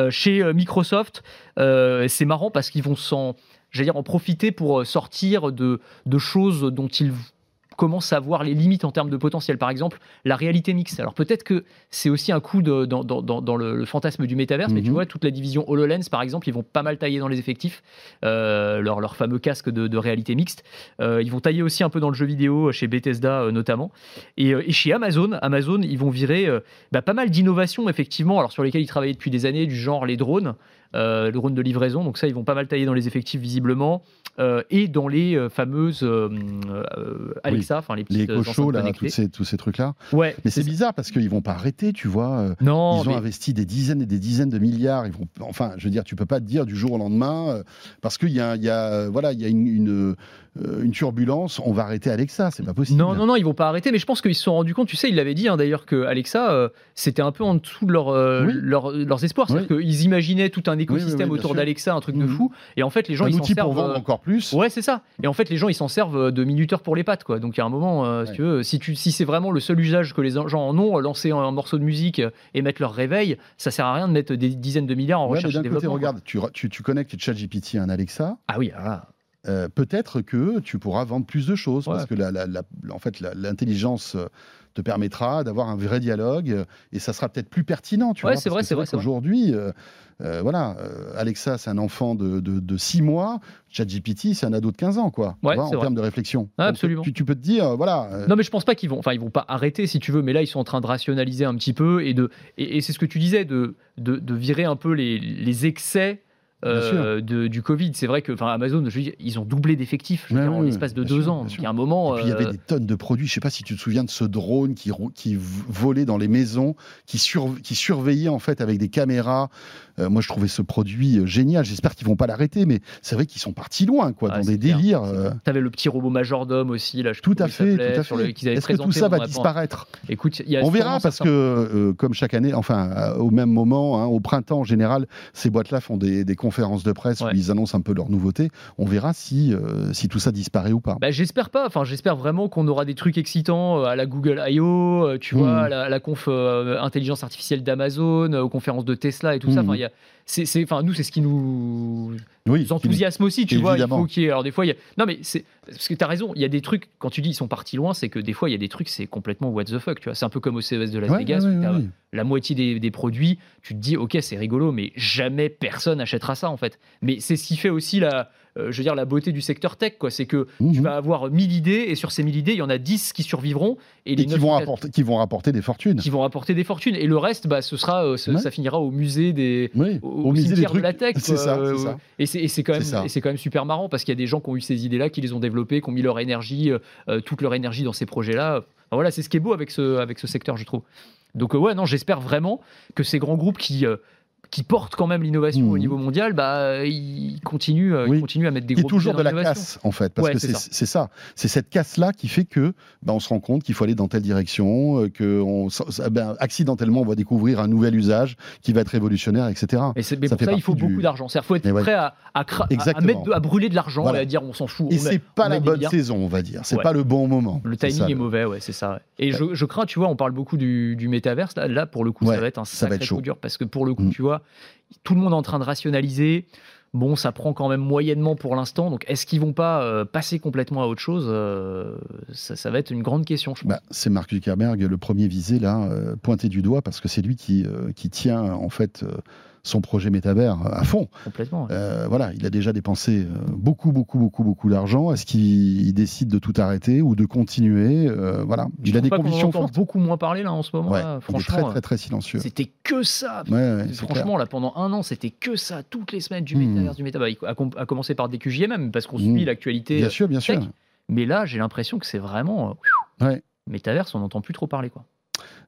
chez Microsoft, c'est marrant parce qu'ils vont s'en, dire, en profiter pour sortir de, de choses dont ils commence à voir les limites en termes de potentiel. Par exemple, la réalité mixte. Alors peut-être que c'est aussi un coup de, dans, dans, dans le, fantasme du métaverse, mais tu mhm. vois, toute la division HoloLens, par exemple, ils vont pas mal tailler dans les effectifs, euh, leur, leur, fameux casque de, réalité mixte. Euh, ils vont tailler aussi un peu dans le jeu vidéo, chez Bethesda euh, notamment. Et, et, chez Amazon, Amazon, ils vont virer bah, pas mal d'innovations, effectivement, alors sur lesquelles ils travaillaient depuis des années, du genre les drones. Euh, le drone de livraison. Donc ça, ils vont pas mal tailler dans les effectifs visiblement. Euh, et dans les euh, fameuses euh, Alexa, enfin les Les petites éco enceintes là, tous ces, tous ces trucs-là. Ouais, Mais c'est bizarre parce qu'ils vont pas arrêter, tu vois. Non, ils ont mais- investi des dizaines et des dizaines de milliards. Ils vont, enfin, je veux dire, tu peux pas te dire du jour au lendemain parce qu'il y a, il y a, voilà, il y a une, une, une turbulence. On va arrêter Alexa, c'est pas possible. Non, non, non, ils vont pas arrêter, mais je pense qu'ils se sont rendus compte, tu sais, ils l'avaient dit hein, d'ailleurs que Alexa, euh, c'était un peu en dessous de leur, euh, Oui. leur- leurs espoirs. C'est-à-dire qu'ils imaginaient tout un écosystème oui, autour d'Alexa, un truc de Mhm. fou, et en fait, les gens, Un ils s'en outil pour servent. vendre euh, encore plus. Ouais, c'est ça. Et en fait, les gens, ils s'en servent de minuteur pour les pattes, quoi. Donc, il y a un moment, euh, si tu veux, si, tu, si c'est vraiment le seul usage que les gens en ont, euh, lancer un morceau de musique euh, et mettre leur réveil, ça sert à rien de mettre des dizaines de milliards en Ouais, recherche et côté, développement. regarde, tu, tu, tu connectes ChatGPT à un Alexa. Ah oui, ah, euh, peut-être que tu pourras vendre plus de choses Ouais. parce que la, la- la- en fait, l'intelligence euh, te permettra d'avoir un vrai dialogue euh, et ça sera peut-être plus pertinent. Tu Ouais, c'est vrai, c'est vrai. Aujourd'hui, euh, euh, voilà, euh, Alexa, c'est un enfant de 6 mois. ChatGPT, c'est un ado de 15 ans, quoi. Ouais, vois, en vrai. termes de réflexion. Ah, Donc, absolument. Tu, tu peux te dire, voilà. Non, mais je pense pas qu'ils vont, enfin, ils vont pas arrêter si tu veux, mais là, ils sont en train de rationaliser un petit peu et de, et, et c'est ce que tu disais, de, de, de virer un peu les, les excès. Euh, de- du Covid, c'est vrai que Amazon, je ils ont doublé d'effectifs Ouais, en ouais, l'espace de deux sûr, ans. il y a un moment, Et puis il y avait euh, des tonnes de produits. Je sais pas si tu te souviens de ce drone qui, volait dans les maisons, qui, sur- qui surveillait en fait avec des caméras. Euh, moi, je trouvais ce produit euh, génial. J'espère qu'ils vont pas l'arrêter, mais c'est vrai qu'ils sont partis loin, quoi, Ah, dans des clair, délires. c'est euh. T'avais le petit robot majordome aussi, là. Je Tout à fait, tout à le- Est-ce que tout ça va disparaître? Écoute, il y a On verra parce que, euh, comme chaque année, enfin, au même moment, hein, au printemps en général, ces boîtes-là font des, des conférences de presse Ouais. où ils annoncent un peu leurs nouveautés. On verra si, euh, si tout ça disparaît ou pas. Bah, j'espère pas. Enfin, j'espère vraiment qu'on aura des trucs excitants à la Google I.O., tu Mhm. vois, à la, à la conf euh, intelligence artificielle d'Amazon, aux conférences de Tesla et tout ça. Mhm. Enfin, il y a- c'est, c'est- enfin, nous, c'est ce qui nous oui, nous enthousiasme aussi, tu vois. Il faut qu'il y ait. Alors, des fois, il y a. Non, mais c'est. Parce que tu as raison, il y a des trucs, quand tu dis ils sont partis loin, c'est que des fois, il y a des trucs, c'est complètement what the fuck, tu vois. C'est un peu comme au CES de Las Ouais, Vegas, ouais, t'as ouais. la moitié des, des produits, tu te dis, ok, c'est rigolo, mais jamais personne achètera ça, en fait. Mais c'est ce qui fait aussi la. Euh, je veux dire, la beauté du secteur tech, quoi. C'est que tu Mhm. vas avoir 1000 idées, et sur ces 1000 idées, il y en a 10 qui survivront, et les Et qui 9 vont, rapporter, qui vont rapporter des fortunes. qui vont rapporter des fortunes. Et le reste, bah, ce sera, euh, ce- Ouais. ça finira au musée des. Oui, Au, musée des trucs. de la tech. C'est ça, Euh, c'est ça. Et c'est quand, même- C'est quand même super marrant parce qu'il y a des gens qui ont eu ces idées-là, qui les ont développées, qui ont mis leur énergie, euh, euh, toute leur énergie dans ces projets-là. Enfin, voilà, c'est ce qui est beau avec ce, avec ce secteur, je trouve. Donc, euh, ouais, non, j'espère vraiment que ces grands groupes qui. Euh, qui portent quand même l'innovation Mhm. au niveau mondial, bah, ils continuent, euh, ils Oui. continuent à mettre des gros toujours budgets de la casse en fait parce Ouais, que c'est ça. c'est cette casse là qui fait que bah, on se rend compte qu'il faut aller dans telle direction euh, que on, ça- ben, accidentellement on va découvrir un nouvel usage qui va être révolutionnaire etc Et mais Ça pour fait ça, il faut du- beaucoup d'argent. C'est-à-dire, faut être ouais. prêt à, mettre de- à brûler de l'argent Voilà. et à dire on s'en fout. et c'est pas la bonne milliards. saison on va dire c'est Ouais. pas le bon moment Le timing est mauvais, ouais, c'est ça. Et je, je crains, tu vois, on parle beaucoup du, du métaverse. Là, là, pour le coup, ça va être un sacré coup dur parce que pour le coup, Mm. tu vois, tout le monde est en train de rationaliser. Bon, ça prend quand même moyennement pour l'instant. Donc, est-ce qu'ils vont pas euh, passer complètement à autre chose Euh, ça, va être une grande question. Bah, c'est Mark Zuckerberg le premier visé là euh, pointé du doigt parce que c'est lui qui tient en fait son projet métavers à fond complètement. ouais. Euh, voilà, il a déjà dépensé euh, beaucoup, beaucoup, beaucoup, beaucoup d'argent. Est-ce qu'il il décide de tout arrêter ou de continuer Euh, Voilà, Je il a des convictions entend fortes. beaucoup moins parler là en ce moment. Ouais, là. il est franchement, très, très, très silencieux. c'était que ça. Ouais, Franchement, là, pendant un an, c'était que ça, toutes les semaines du Hmm. métaverse, du métaverse, à, com- à commencer par DQJM, parce qu'on Hmm. suit l'actualité. Bien sûr, bien sûr. Mais là, j'ai l'impression que c'est vraiment. euh, Ouais. Métaverse, on n'entend plus trop parler. Quoi.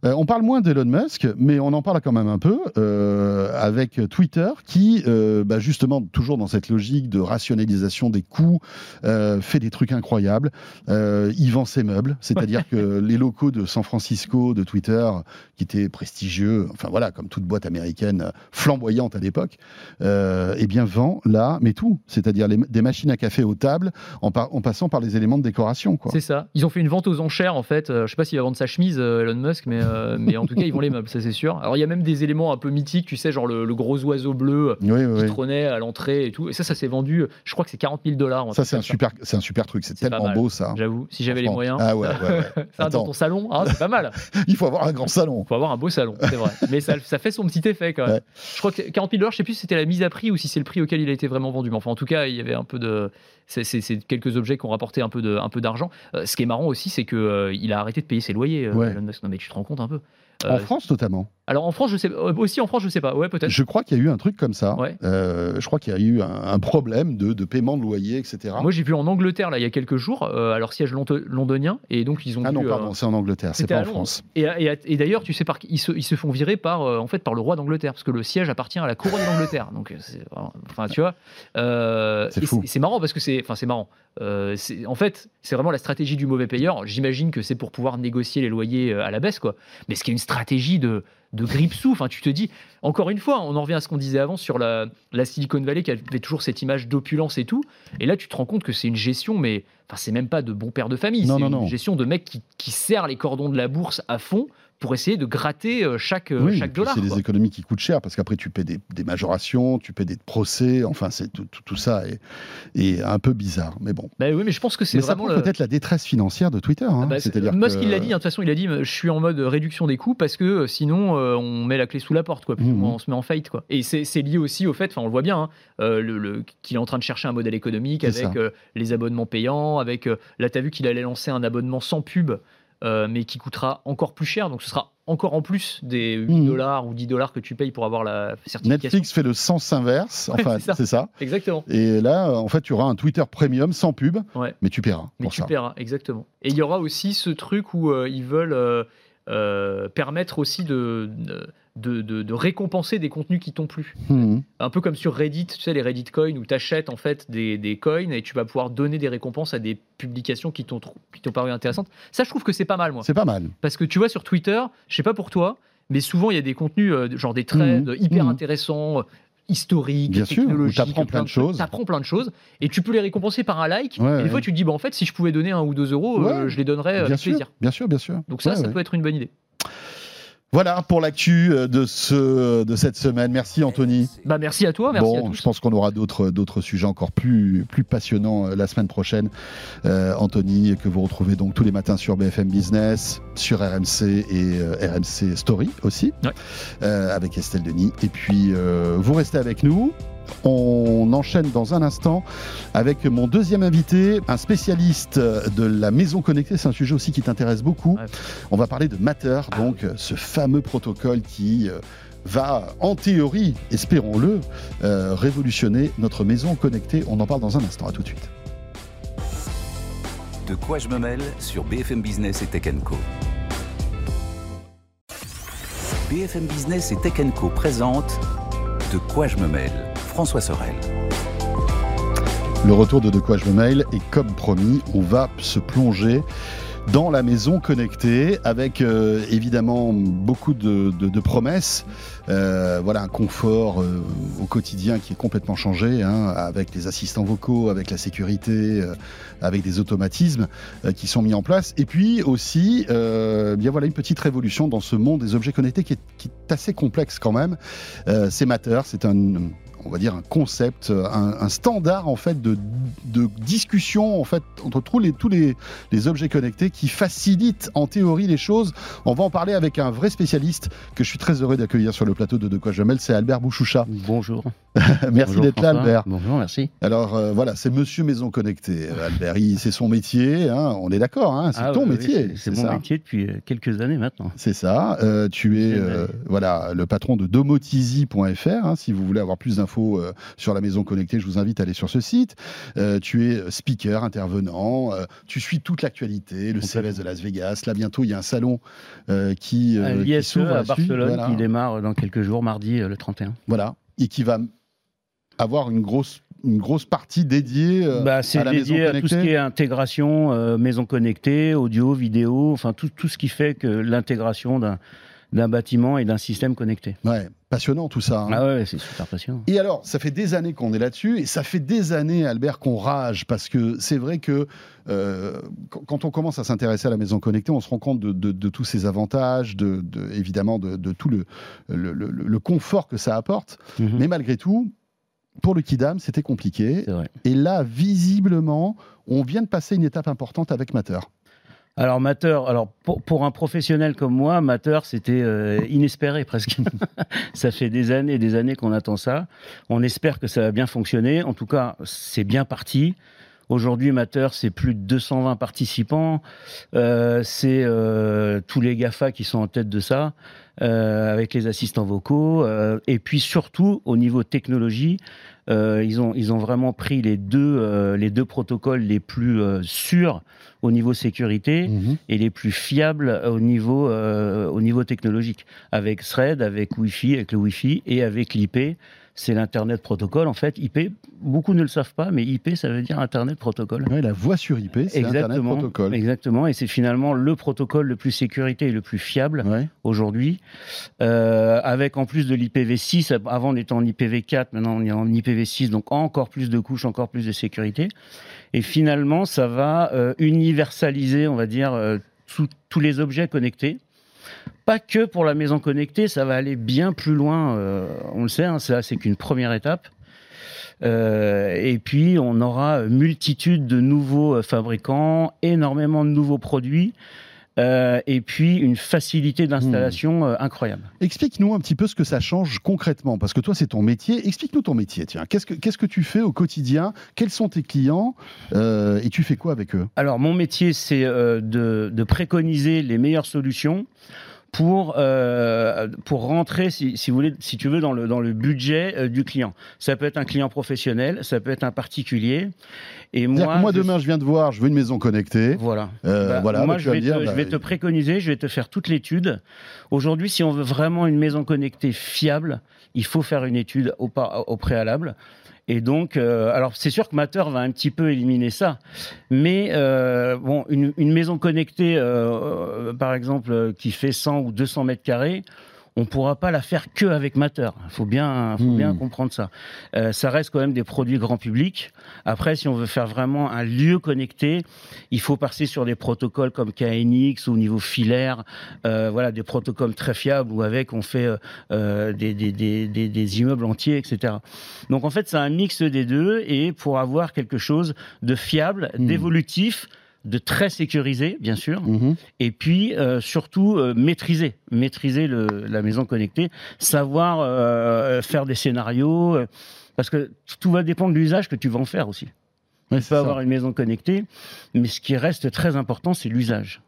Euh, on parle moins d'Elon Musk, mais on en parle quand même un peu euh, avec Twitter, qui, euh, bah, justement, toujours dans cette logique de rationalisation des coûts, fait des trucs incroyables. Il vend ses meubles, c'est-à-dire que les locaux de San Francisco de Twitter, qui étaient prestigieux, enfin voilà, comme toute boîte américaine flamboyante à l'époque, eh bien vend là, mais tout, c'est-à-dire des machines à café aux tables, en, par- en passant par les éléments de décoration. C'est ça. Ils ont fait une vente aux enchères, en fait. Je sais pas s'il va vendre sa chemise, Elon Musk, mais, euh, mais en tout cas, ils vendent les meubles, ça c'est sûr. Alors, il y a même des éléments un peu mythiques, tu sais, genre le, le gros oiseau bleu euh, Oui, oui, qui oui. trônait à l'entrée et tout. Et ça, ça s'est vendu, je crois que c'est 40 000 dollars. Ça, c'est un super, un super truc. C'est tellement beau, ça. J'avoue, si j'avais les moyens. Ah ouais, ouais, ouais. Ça, dans ton salon, hein, c'est pas mal. Il faut avoir un grand salon. faut avoir un beau salon, c'est vrai. Mais ça, ça fait son petit effet quand même. Ouais. Je crois que 40 000 dollars, je sais plus si c'était la mise à prix ou si c'est le prix auquel il a été vraiment vendu. Mais enfin, en tout cas, il y avait un peu de. C'est quelques objets qui ont rapporté un peu d'argent. Euh, ce qui est marrant aussi, c'est que euh, il a arrêté de payer ses loyers, euh, Ouais. Elon Musk. Non, mais tu te rends compte un peu. En Euh, France, notamment. Alors en France, je sais euh, aussi en France, je sais pas. Ouais, peut-être. Je crois qu'il y a eu un truc comme ça. Ouais. Euh, je crois qu'il y a eu un, un problème de, de paiement de loyer, etc. Moi, j'ai vu en Angleterre là il y a quelques jours, euh, à leur siège lon- londonien, et donc ils ont. ah non, euh, pardon, c'est en Angleterre, c'est pas en. France. Et, et- et d'ailleurs, tu sais par ils se, ils se font virer par en fait par le roi d'Angleterre, parce que le siège appartient à la couronne d'Angleterre. Donc, enfin, tu vois, C'est et fou. C'est marrant parce que c'est, enfin, c'est marrant. En fait, c'est vraiment la stratégie du mauvais payeur. J'imagine que c'est pour pouvoir négocier les loyers à la baisse, quoi. Mais ce qui est une stratégie de de grippe sous. Enfin, tu te dis, encore une fois, on en revient à ce qu'on disait avant sur la, la Silicon Valley qui avait toujours cette image d'opulence et tout. Et là, tu te rends compte que c'est une gestion, mais enfin, c'est même pas de bon père de famille. Non, C'est non, une non. gestion de mecs qui, qui serrent les cordons de la bourse à fond pour essayer de gratter euh, chaque, euh, Oui, chaque dollar. c'est des économies qui coûtent cher parce qu'après tu paies des, des majorations, tu paies des procès, enfin c'est tout, tout- tout ça est, est un peu bizarre. Mais bon, Bah oui, mais je pense que c'est vraiment le- peut-être la détresse financière de Twitter. hein. Ah bah, c'est- C'est-à-dire Musk, que- il l'a dit, hein, de toute façon, il a dit je suis en mode réduction des coûts parce que euh, sinon euh, on met la clé sous la porte, quoi, Mhm. on se met en faillite. Quoi. Et c'est lié aussi au fait, enfin on le voit bien, hein, euh, le, le- qu'il est en train de chercher un modèle économique avec euh, les abonnements payants, avec là tu as vu qu'il allait lancer un abonnement sans pub, euh, mais qui coûtera encore plus cher, donc ce sera encore en plus des 8 Mhm. dollars ou 10 dollars que tu payes pour avoir la certification. Netflix fait le sens inverse, enfin c'est ça. c'est ça. Exactement. Et là, en fait, tu auras un Twitter premium sans pub, Ouais. mais tu paieras Mais pour tu ça. paieras, exactement. Et il y aura aussi ce truc où euh, ils veulent euh, euh, permettre aussi de, de, de- de récompenser des contenus qui t'ont plu. Mhm. Un peu comme sur Reddit, tu sais, les Reddit Coins, où tu achètes en fait des, des coins et tu vas pouvoir donner des récompenses à des publications qui t'ont paru intéressantes. Ça, je trouve que c'est pas mal, moi. C'est pas mal. Parce que tu vois, sur Twitter, je sais pas pour toi, mais souvent, il y a des contenus, euh, genre des trades Mhm. hyper Mhm. intéressants. euh, historiques, Bien sûr, où technologiques, t'apprends plein de choses. T'apprends plein de choses et tu peux les récompenser par un like. Ouais, et des ouais. fois, tu te dis, bah, en fait, si je pouvais donner un ou deux euros, euh, je les donnerais bien avec sûr, plaisir. bien sûr, bien sûr. Donc ça, ça peut être une bonne idée. Voilà pour l'actu euh, de ce de cette semaine. Merci Anthony. Bah merci à toi, merci à bon, tous. je pense qu'on aura d'autres d'autres sujets encore plus plus passionnants euh, la semaine prochaine. Euh, Anthony que vous retrouvez donc tous les matins sur BFM Business, sur RMC et euh, RMC Story aussi, Ouais. euh, avec Estelle Denis. Et puis euh, vous restez avec nous. On enchaîne dans un instant avec mon deuxième invité, un spécialiste de la maison connectée. C'est un sujet aussi qui t'intéresse beaucoup. Ouais. On va parler de Matter, donc euh, ce fameux protocole qui euh, va, en théorie, espérons-le, euh, révolutionner notre maison connectée. On en parle dans un instant. À tout de suite. De quoi je me mêle sur BFM Business et Tech Co. BFM Business et Tech Co présente De quoi je me mêle François Sorel. Le retour de De quoi je me mail et comme promis, on va se plonger dans la maison connectée avec euh, évidemment beaucoup de, promesses. Euh, voilà un confort euh, au quotidien qui est complètement changé hein, avec les assistants vocaux, avec la sécurité, avec des automatismes qui sont mis en place. Et puis aussi, bien voilà une petite révolution dans ce monde des objets connectés qui est, qui est assez complexe quand même. C'est Matter, c'est un on va dire un concept, un, un standard en fait de, de discussion en fait entre tous les tous les, les objets connectés qui facilite en théorie les choses. On va en parler avec un vrai spécialiste que je suis très heureux d'accueillir sur le plateau de De quoi je mêle, c'est Albert Bouchoucha. Bonjour. Merci d'être là. Albert. Bonjour, merci. Alors euh, voilà, c'est Monsieur Maison Connectée, euh, Albert. C'est son métier, hein, on est d'accord, hein, c'est Ah, ton oui, métier. c'est- mon ça métier depuis euh, quelques années maintenant. C'est ça. Euh, tu es euh, voilà le patron de domotizy.fr. hein, si vous voulez avoir plus d'infos euh, sur la maison connectée, je vous invite à aller sur ce site. Euh, tu es speaker, intervenant. euh, tu suis toute l'actualité, le. CES de Las Vegas. Là bientôt, il y a un salon euh, qui, euh, qui l'ISE s'ouvre à Barcelone voilà. qui démarre dans quelques jours, mardi euh, le 31. Voilà, et qui va avoir une grosse une grosse partie dédiée euh, Bah, à la maison dédié à tout ce connectée. qui est intégration, euh, maison connectée, audio, vidéo, enfin tout, tout ce qui fait que l'intégration d'un d'un bâtiment et d'un système connecté. Ouais, passionnant tout ça. hein. Ah ouais, c'est super passionnant. Et alors, ça fait des années qu'on est là-dessus, et ça fait des années, Albert, qu'on rage, parce que c'est vrai que euh, quand- on commence à s'intéresser à la maison connectée, on se rend compte de, de- de tous ses avantages, de, de- évidemment de, tout le, le, le- le confort que ça apporte. Mhm. Mais malgré tout, pour le Kidam, c'était compliqué. Et là, visiblement, on vient de passer une étape importante avec Matter. Alors Matter, alors pour, un professionnel comme moi, Matter c'était euh, inespéré presque. ça fait des années et des années qu'on attend ça. On espère que ça va bien fonctionner. En tout cas, c'est bien parti. Aujourd'hui, Matter, c'est plus de 220 participants. Euh, c'est euh, tous les GAFA qui sont en tête de ça, euh, avec les assistants vocaux. Et puis surtout, au niveau technologie, ils, ont, ils ont vraiment pris les deux, les deux protocoles les plus sûrs au niveau sécurité Mhm. et les plus fiables au niveau, au niveau technologique. Avec Thread, avec Wi-Fi, avec le Wi-Fi et avec l'IP. C'est l'Internet Protocol. En fait, IP, beaucoup ne le savent pas, mais IP, ça veut dire Internet Protocol. Ouais, la voix sur IP, c'est Internet Protocol. exactement, et c'est finalement le protocole le plus sécurité et le plus fiable Ouais. aujourd'hui, euh, avec en plus de l'IPv6, avant on était en IPv4, maintenant on est en IPv6, donc encore plus de couches, encore plus de sécurité. Et finalement, ça va euh, universaliser, on va dire, euh, tous les objets connectés. Pas que pour la maison connectée, ça va aller bien plus loin, euh, on le sait, hein, ça c'est qu'une première étape. Euh, et puis, on aura multitude de nouveaux euh, fabricants, énormément de nouveaux produits, euh, et puis une facilité d'installation euh, incroyable. Explique-nous un petit peu ce que ça change concrètement, parce que toi, c'est ton métier. Explique-nous ton métier, tiens. Qu'est-ce que, qu'est-ce que tu fais au quotidien? Quels sont tes clients? Euh, Et tu fais quoi avec eux? Alors, mon métier, c'est de, de préconiser les meilleures solutions pour, euh, pour rentrer, si, si vous voulez, si tu veux, dans le, dans le budget euh, du client. Ça peut être un client professionnel, ça peut être un particulier. Et moi, moi, demain, je viens de voir, je veux une maison connectée. Voilà. Euh, Bah, voilà, moi, bah, je vais, dire, je bah, vais te préconiser, je vais te faire toute l'étude. Aujourd'hui, si on veut vraiment une maison connectée fiable, il faut faire une étude au préalable. Et donc, euh, alors c'est sûr que Matter va un petit peu éliminer ça, mais euh, bon, une, une maison connectée, euh, par exemple, qui fait 100 ou 200 mètres carrés, on pourra pas la faire que avec Matter. Il faut bien, faut Hmm. bien comprendre ça. Euh, ça reste quand même des produits grand public. Après, si on veut faire vraiment un lieu connecté, il faut passer sur des protocoles comme KNX ou au niveau filaire, euh, voilà, des protocoles très fiables où avec on fait euh, euh, des, des, des, des, des immeubles entiers, etc. Donc en fait, c'est un mix des deux et pour avoir quelque chose de fiable, Hmm. d'évolutif, de très sécurisé, bien sûr, Mhm. et puis euh, surtout euh, maîtriser, maîtriser le, la maison connectée, savoir euh, faire des scénarios, parce que tout va dépendre de l'usage que tu vas en faire aussi. Ouais, Tu peux ça. avoir une maison connectée, mais ce qui reste très important, c'est l'usage.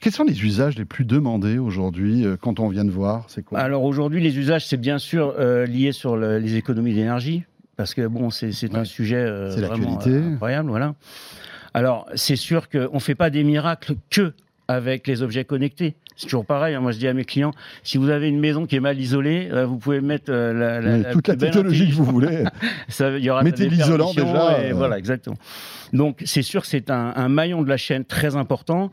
Quels sont les usages les plus demandés aujourd'hui quand on vient de voir C'est quoi? Alors aujourd'hui, les usages, c'est bien sûr lié sur le- les économies d'énergie, parce que bon, c'est Ouais. un sujet euh, C'est vraiment euh, incroyable, voilà. Alors c'est sûr qu'on ne fait pas des miracles que avec les objets connectés. C'est toujours pareil. hein. Moi, je dis à mes clients, si vous avez une maison qui est mal isolée, euh, vous pouvez mettre euh, la, la- Oui, la Toute la technologie que vous voulez. Ça, il y aura Mettez l'isolant déjà, et euh. Voilà, exactement. Donc, c'est sûr que c'est un, un maillon de la chaîne très important.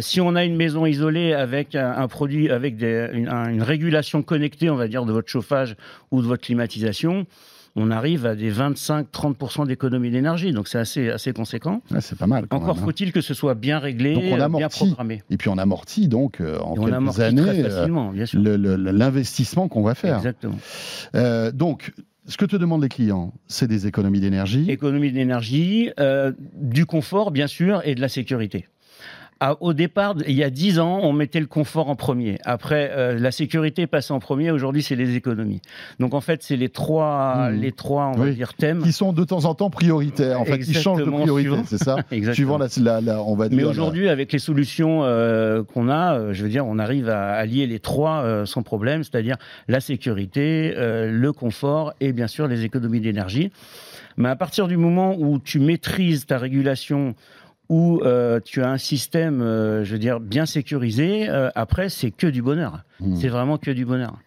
Si on a une maison isolée avec un, un produit, avec des- une, un- une régulation connectée, on va dire, de votre chauffage ou de votre climatisation, on arrive à des 25-30% d'économie d'énergie. Donc, c'est assez, assez conséquent. Ouais, c'est pas mal. quand Encore hein. faut-il que ce soit bien réglé, Donc, on euh, bien programmé. Et puis on amortit donc euh, en on quelques années euh, l'investissement qu'on va faire. Exactement. Euh, donc, ce que te demandent les clients, c'est des économies d'énergie. Économie d'énergie, du confort, bien sûr, et de la sécurité. Ah, au départ, il y a 10 ans, on mettait le confort en premier. Après, euh, la sécurité passait en premier. Aujourd'hui, c'est les économies. Donc, en fait, c'est les trois, Mhm. les trois, on Oui. va dire, thèmes. Qui sont de temps en temps prioritaires. En fait, ils changent de Exactement, priorité, c'est ça Exactement. Suivant la, la- la- on va dire. Mais la- aujourd'hui, avec les solutions euh, qu'on a, euh, je veux dire, on arrive à allier les trois euh, sans problème, c'est-à-dire la sécurité, euh, le confort et bien sûr les économies d'énergie. Mais à partir du moment où tu maîtrises ta régulation, où euh, tu as un système, euh, je veux dire, bien sécurisé, euh, après, c'est que du bonheur. Hmm. C'est vraiment que du bonheur.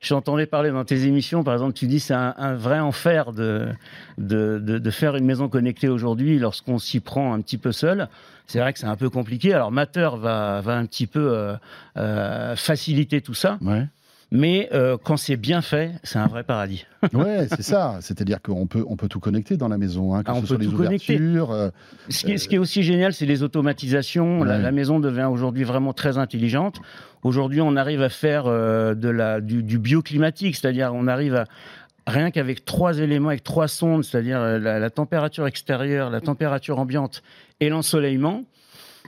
J'entendais parler dans tes émissions, par exemple, tu dis c'est un, un vrai enfer de, de, de, de faire une maison connectée aujourd'hui lorsqu'on s'y prend un petit peu seul. C'est vrai que c'est un peu compliqué. Alors Matter va, va un petit peu faciliter tout ça, Ouais, mais euh, quand c'est bien fait, c'est un vrai paradis. ouais c'est ça. C'est-à-dire qu'on peut, on peut tout connecter dans la maison, hein, que Ah, on ce soit peut les tout connecter. ouvertures. euh, Ce qui, est, ce qui est aussi génial, c'est les automatisations. La, Ouais. la maison devient aujourd'hui vraiment très intelligente. Aujourd'hui, on arrive à faire euh, de la, du, du bioclimatique, c'est-à-dire on arrive à rien qu'avec trois éléments, avec trois sondes, c'est-à-dire euh, la, la température extérieure, la température ambiante et l'ensoleillement.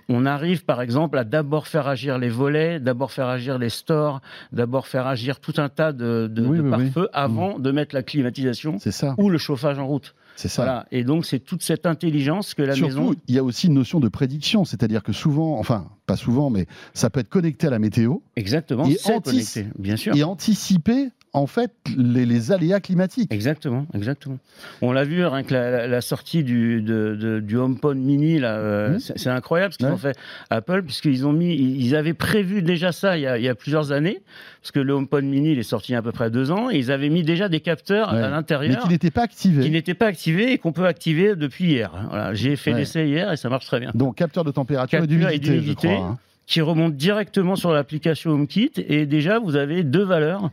On arrive par exemple à d'abord faire agir les volets, d'abord faire agir les stores, d'abord faire agir tout un tas de, de, Oui, de oui, oui. pare-feu avant de mettre la climatisation ça. ou le chauffage en route. C'est ça. Voilà. Et donc c'est toute cette intelligence que la Surtout, maison. il y a aussi une notion de prédiction, c'est-à-dire que souvent, enfin, pas souvent, mais ça peut être connecté à la météo Exactement, Et c'est anti- connecté, bien sûr. et anticiper en fait les, les aléas climatiques. Exactement, exactement. On l'a vu, rien que la, sortie du, de- de- du HomePod Mini, euh, Mhm. c'est incroyable ce qu'ils Ouais. ont fait Apple, puisqu'ils ont mis, ils avaient prévu déjà ça il y, a, il y a plusieurs années, parce que le HomePod Mini, il est sorti il y a à peu près deux ans, et ils avaient mis déjà des capteurs Ouais. à Mais l'intérieur qui n'était pas activé. qui n'étaient pas activés et qu'on peut activer depuis hier. Voilà, J'ai fait Ouais. l'essai hier et ça marche très bien. Donc capteur de température et Capteur et d'humidité, hein. Qui remonte directement sur l'application HomeKit, et déjà vous avez deux valeurs.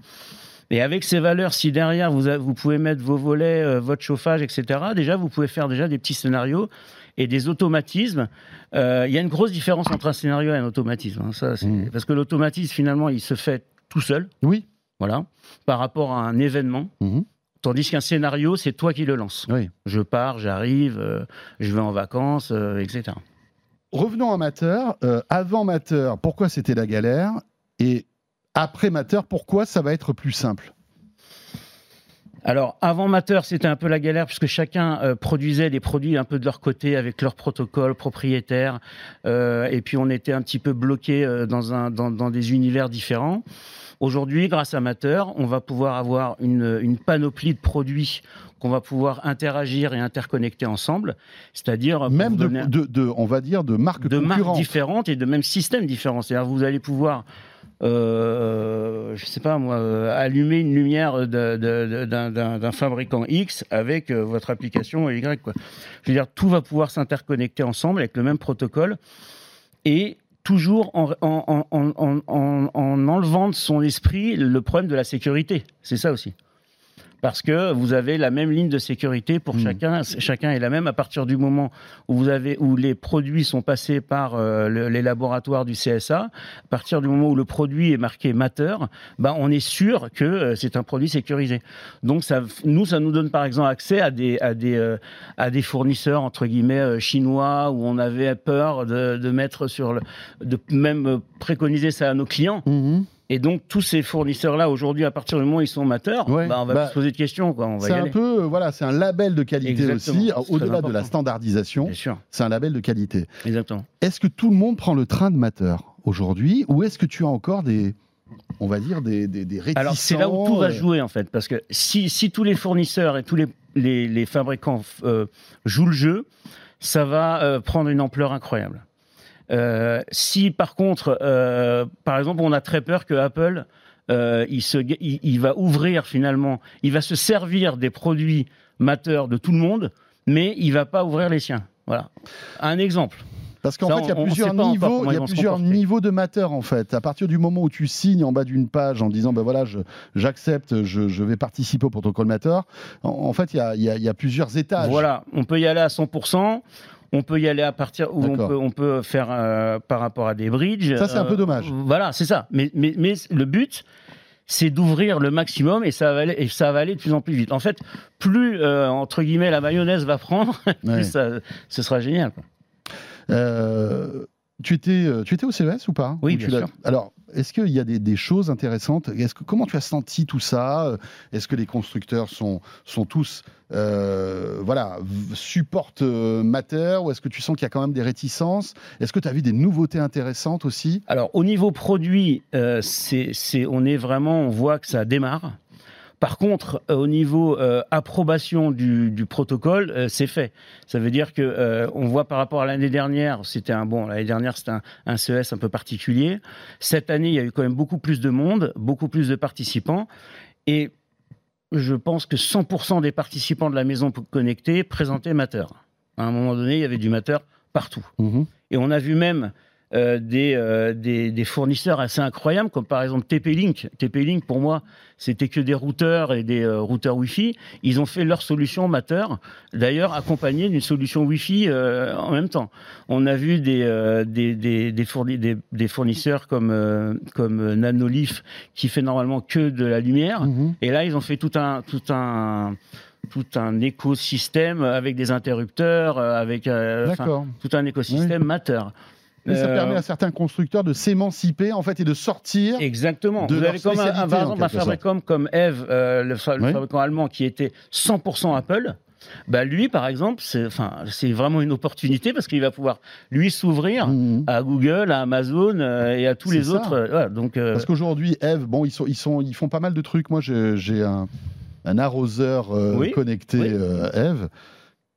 Et avec ces valeurs, si derrière vous, a- vous pouvez mettre vos volets, euh, votre chauffage, etc., déjà vous pouvez faire déjà des petits scénarios et des automatismes. Euh, Il y a une grosse différence entre un scénario et un automatisme. hein. Ça, Mhm. Parce que l'automatisme, finalement, il se fait tout seul, Oui. voilà, par rapport à un événement. Mhm. Tandis qu'un scénario, c'est toi qui le lances. Oui. Je pars, j'arrive, euh, je vais en vacances, etc. Revenons à Mater. Euh, avant Mater, pourquoi c'était la galère? Et après Mater, pourquoi ça va être plus simple? Alors, avant Matter, c'était un peu la galère puisque chacun euh, produisait des produits un peu de leur côté avec leur protocole propriétaire. euh, et puis, on était un petit peu bloqué euh, dans, un, dans, dans des univers différents. Aujourd'hui, grâce à Matter, on va pouvoir avoir une, une panoplie de produits qu'on va pouvoir interagir et interconnecter ensemble. C'est-à-dire, Même de, de, de- on va dire, de marques de marques concurrentes. différentes et de même systèmes différents. C'est-à-dire vous allez pouvoir, euh, je sais pas moi, euh, allumer une lumière d'un- fabricant X avec euh, votre application Y. Je veux dire, tout va pouvoir s'interconnecter ensemble avec le même protocole et toujours en enlevant de son esprit le problème de la sécurité. C'est ça aussi. Parce que vous avez la même ligne de sécurité pour Hmm. chacun, chacun est la même à partir du moment où vous avez où les produits sont passés par euh, le- les laboratoires du CSA. À partir du moment où le produit est marqué Mater, ben on est sûr que euh, c'est un produit sécurisé. Donc ça, nous, ça nous donne par exemple accès à des à des euh, à des fournisseurs entre guillemets chinois où on avait peur de, de mettre sur le, de même préconiser ça à nos clients. Mhm. Et donc tous ces fournisseurs-là aujourd'hui, à partir du moment où ils sont mateurs, Ouais, ben, on va bah, se poser de questions. C'est un aller. peu, euh, voilà, c'est un label de qualité Exactement, aussi, au-delà de la standardisation. C'est un label de qualité. exactement. Est-ce que tout le monde prend le train de Mater aujourd'hui, ou est-ce que tu as encore des, on va dire des, des, des réticents Alors c'est là où tout va euh, jouer en fait, parce que si, si tous les fournisseurs et tous les, les, les fabricants euh, jouent le jeu, ça va euh, prendre une ampleur incroyable. Euh, si par contre, euh, par exemple, on a très peur que Apple, euh, il, se, il, il va ouvrir finalement, il va se servir des produits mateurs de tout le monde, mais il va pas ouvrir les siens. Voilà. Un exemple. Parce qu'en fait, il y a plusieurs niveaux, y a plusieurs de Mater en fait. À partir du moment où tu signes en bas d'une page en disant ben voilà, j'accepte, je, je vais participer au protocole Mater. En, en fait, il y a, il y a- il y a plusieurs étages. Voilà, on peut y aller à 100%. On peut y aller à partir où on peut, on peut faire euh, par rapport à des bridges. Ça, c'est un peu dommage. Voilà, c'est ça. Mais, mais, mais le but, c'est d'ouvrir le maximum et ça, va aller, et ça va aller de plus en plus vite. En fait, plus, euh, entre guillemets, la mayonnaise va prendre, Ouais. plus ça, ce sera génial. quoi. Euh, tu étais, euh, tu étais au CES ou pas Oui, Ou bien sûr. Alors, est-ce qu'il y a des, choses intéressantes? Est-ce que comment tu as senti tout ça? Est-ce que les constructeurs sont tous euh, voilà supportent euh, Mater ou est-ce que tu sens qu'il y a quand même des réticences? Est-ce que tu as vu des nouveautés intéressantes aussi? Alors, au niveau produit, euh, c'est, on est vraiment, on voit que ça démarre. Par contre, euh, au niveau euh, approbation du, du protocole, euh, c'est fait. Ça veut dire que euh, on voit par rapport à l'année dernière, c'était un bon. L'année dernière, c'était un, un CES un peu particulier. Cette année, il y a eu quand même beaucoup plus de monde, beaucoup plus de participants, et je pense que 100% des participants de la maison connectée présentaient Mater. À un moment donné, il y avait du Mater partout. Et on a vu même euh, des, euh, des, des fournisseurs assez incroyables, comme par exemple TP-Link. TP-Link, pour moi, c'était que des routeurs et des euh, routeurs Wi-Fi. Ils ont fait leur solution Mater, d'ailleurs accompagnée d'une solution Wi-Fi euh, en même temps. On a vu des, euh, des, des, des, fourni- des- des fournisseurs comme, euh, comme Nanolith, qui fait normalement que de la lumière. Mhm. Et là, ils ont fait tout un, tout un, tout un écosystème avec des interrupteurs, avec euh, tout un écosystème Matter. Mais ça Euh, permet à certains constructeurs de s'émanciper en fait et de sortir. Exactement. de Vous avez comme un, par exemple fabricant comme Eve, euh, le, fa- le Oui. fabricant allemand qui était 100% Apple. Bah lui, par exemple, c'est enfin, vraiment une opportunité parce qu'il va pouvoir lui s'ouvrir Mhm. à Google, à Amazon euh, et à tous les ça. autres. euh, voilà, donc, euh, Parce qu'aujourd'hui, Eve, bon, ils sont, ils sont, ils font pas mal de trucs. Moi, j'ai un, un arroseur Oui, connecté oui. Eve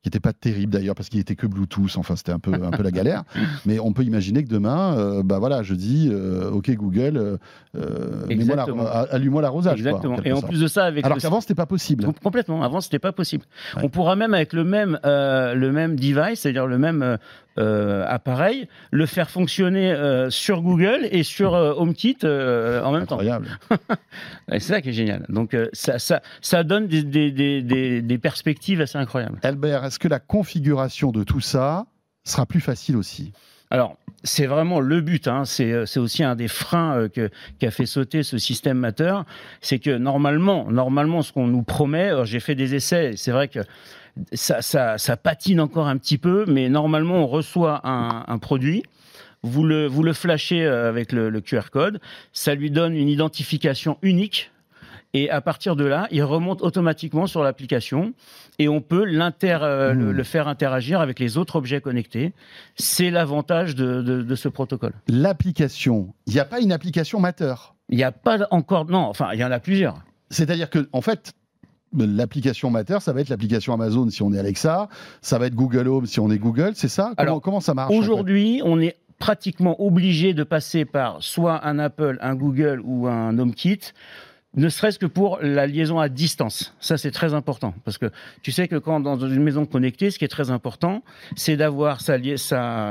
qui n'était pas terrible d'ailleurs parce qu'il était que Bluetooth. Enfin, c'était un peu, un peu la galère. Mais on peut imaginer que demain, euh, bah voilà, je dis, euh, ok Google, euh, la- allume-moi l'arrosage. exactement. Et en sorte. plus de ça, avec alors le- qu'avant, c'était pas possible. Com- Complètement. Avant, c'était pas possible. Ouais. On pourra même avec le même le même device, c'est-à-dire le même euh, appareil, le faire fonctionner euh, sur Google et sur euh, HomeKit en même temps. Incroyable. Et C'est ça qui est génial. Donc ça, ça, ça donne des, des, des, des, des perspectives assez incroyables. Albert, est-ce que la configuration de tout ça sera plus facile aussi? Alors, c'est vraiment le but. Hein. C'est, aussi un des freins euh, que, qui a fait sauter ce système Matter. C'est que normalement, normalement, ce qu'on nous promet, j'ai fait des essais, c'est vrai que ça, ça, ça patine encore un petit peu, mais normalement, on reçoit un, un produit. Vous le, vous le flashez euh, avec le, le QR code, ça lui donne une identification unique. Et à partir de là, il remonte automatiquement sur l'application et on peut l'inter, euh, le, Mmh. le faire interagir avec les autres objets connectés. C'est l'avantage de, de- de ce protocole. L'application, il n'y a pas une application Matter. Il n'y a pas encore, non, enfin, il y en a plusieurs. C'est-à-dire que, en fait, l'application Matter, ça va être l'application Amazon si on est Alexa, ça va être Google Home si on est Google, c'est ça? Comment, Alors, comment ça marche en fait? Aujourd'hui, on est pratiquement obligé de passer par soit un Apple, un Google ou un HomeKit, ne serait-ce que pour la liaison à distance. Ça, c'est très important. Parce que tu sais que quand dans une maison connectée, ce qui est très important, c'est d'avoir sa,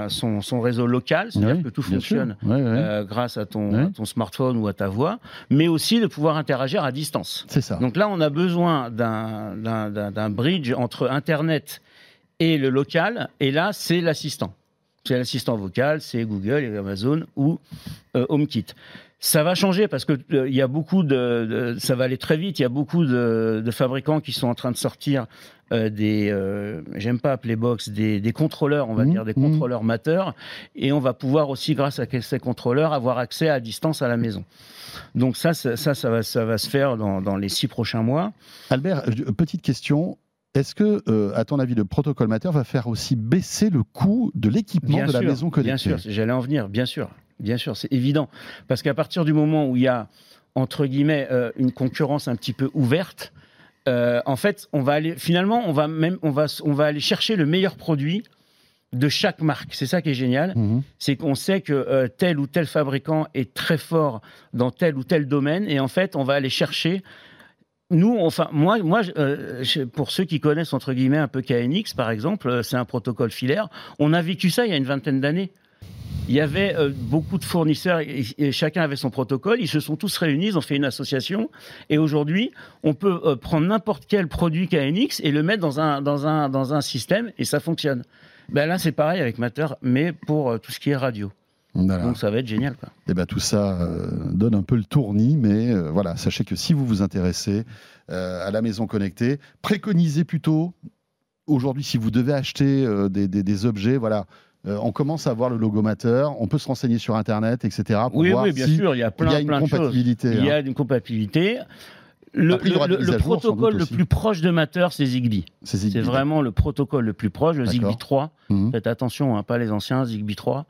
son, son réseau local, c'est-à-dire Oui, que tout fonctionne Ouais, ouais. euh, grâce à ton, Ouais. à ton smartphone ou à ta voix, mais aussi de pouvoir interagir à distance. c'est ça. Donc là, on a besoin d'un- bridge entre Internet et le local. Et là, c'est l'assistant. C'est l'assistant vocal, c'est Google et Amazon ou euh, HomeKit. Ça va changer parce que euh, il y a beaucoup de, de- ça va aller très vite. Il y a beaucoup de, de fabricants qui sont en train de sortir euh, des, euh, j'aime pas appeler box, des, des contrôleurs, on va Mhm, dire des mhm. contrôleurs mateurs, et on va pouvoir aussi, grâce à ces contrôleurs, avoir accès à distance à la maison. Donc ça, ça, ça, ça va, ça va se faire dans, dans les six prochains mois. Albert, petite question. Est-ce que, euh, à ton avis, le protocole Matter va faire aussi baisser le coût de l'équipement Bien de la sûr, maison connectée Bien sûr, j'allais en venir, bien sûr, bien sûr, c'est évident. Parce qu'à partir du moment où il y a, entre guillemets, euh, une concurrence un petit peu ouverte, euh, en fait, on va aller, finalement, on va même, on va, on va aller chercher le meilleur produit de chaque marque. C'est ça qui est génial, Mhm. c'est qu'on sait que euh, tel ou tel fabricant est très fort dans tel ou tel domaine, et en fait, on va aller chercher. Nous, enfin, moi, moi, euh, pour ceux qui connaissent entre guillemets un peu KNX, par exemple, euh, c'est un protocole filaire. On a vécu ça il y a une vingtaine d'années. Il y avait euh, beaucoup de fournisseurs et, chacun avait son protocole. Ils se sont tous réunis, ils ont fait une association. Et aujourd'hui, on peut prendre n'importe quel produit KNX et le mettre dans un, dans un, dans un système et ça fonctionne. Ben là, c'est pareil avec Matter, mais pour tout ce qui est radio. Voilà. Donc ça va être génial. Quoi. Eh ben, tout ça euh, donne un peu le tournis, mais euh, voilà, sachez que si vous vous intéressez euh, à la maison connectée, préconisez plutôt aujourd'hui si vous devez acheter des, des- des objets, voilà. euh, on commence à voir le logo Matter, on peut se renseigner sur Internet, etc. Pour Oui, voir oui, bien si sûr, il y a plein, il y a une plein de choses. Il y hein. a une compatibilité. Le, sans protocole le plus proche de Matter, c'est Zigbee. C'est vraiment le protocole le plus proche, le. Zigbee 3. Mhm. Faites attention, hein, pas les anciens, Zigbee 3.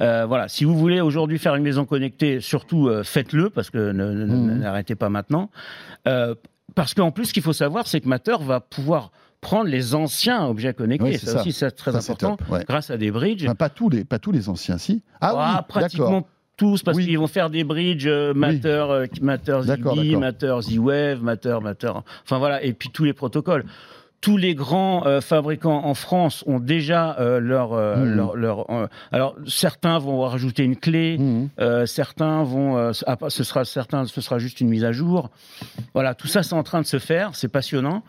Euh, voilà, si vous voulez aujourd'hui faire une maison connectée, surtout euh, faites-le, parce que Mhm. n'arrêtez pas maintenant. Euh, parce qu'en plus, ce qu'il faut savoir, c'est que Matter va pouvoir prendre les anciens objets connectés. Oui, c'est ça, ça. aussi, c'est très Ça, important, top, ouais. grâce à des bridges. Enfin, pas tous les, pas tous les anciens, si. Ah, Ah, oui, pratiquement tous, parce Oui. qu'ils vont faire des bridges euh, Matter, euh, Matter D'accord, Zigbee. Matter Z-Wave, Matter, Matter. Enfin voilà, et puis tous les protocoles. Tous les grands euh, fabricants en France ont déjà euh, leur, euh, leur, leur, euh, alors certains vont rajouter une clé, euh, certains vont, euh, ce- ah, ce sera certains, ce sera juste une mise à jour. Voilà, tout ça c'est en train de se faire, c'est passionnant.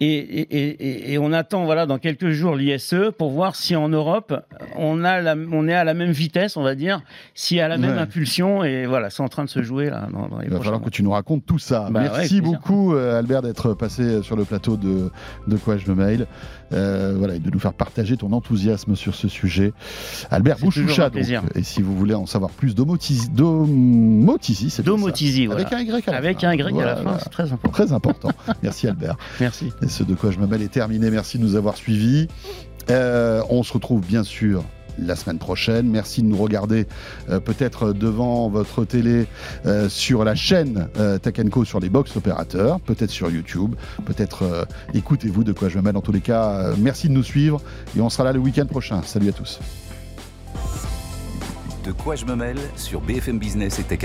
Et, on attend voilà dans quelques jours l'ISE pour voir si en Europe on a la, on est à la même vitesse, on va dire, si à la même impulsion. Et voilà, c'est en train de se jouer là. Dans, Il va falloir que tu nous racontes tout ça. Bah Merci beaucoup euh, Albert d'être passé sur le plateau de de quoi je me mail. Euh, voilà, et de nous faire partager ton enthousiasme sur ce sujet. Albert Bouchoucha, et si vous voulez en savoir plus, Domotizi, Domotizi c'est Domotizi, Avec un Y à la Avec un Y à la fin, c'est très important. Très important. Merci Albert. Merci. Et ce de quoi je me mêle est terminé. Merci de nous avoir suivis. Euh, on se retrouve bien sûr la semaine prochaine. Merci de nous regarder euh, peut-être devant votre télé euh, sur la chaîne euh, Co sur les box opérateurs, peut-être sur YouTube, peut-être écoutez-vous de quoi je me mêle. En tous les cas, merci de nous suivre et on sera là le week-end prochain. Salut à tous. De quoi je me mêle sur BFM Business et Tech.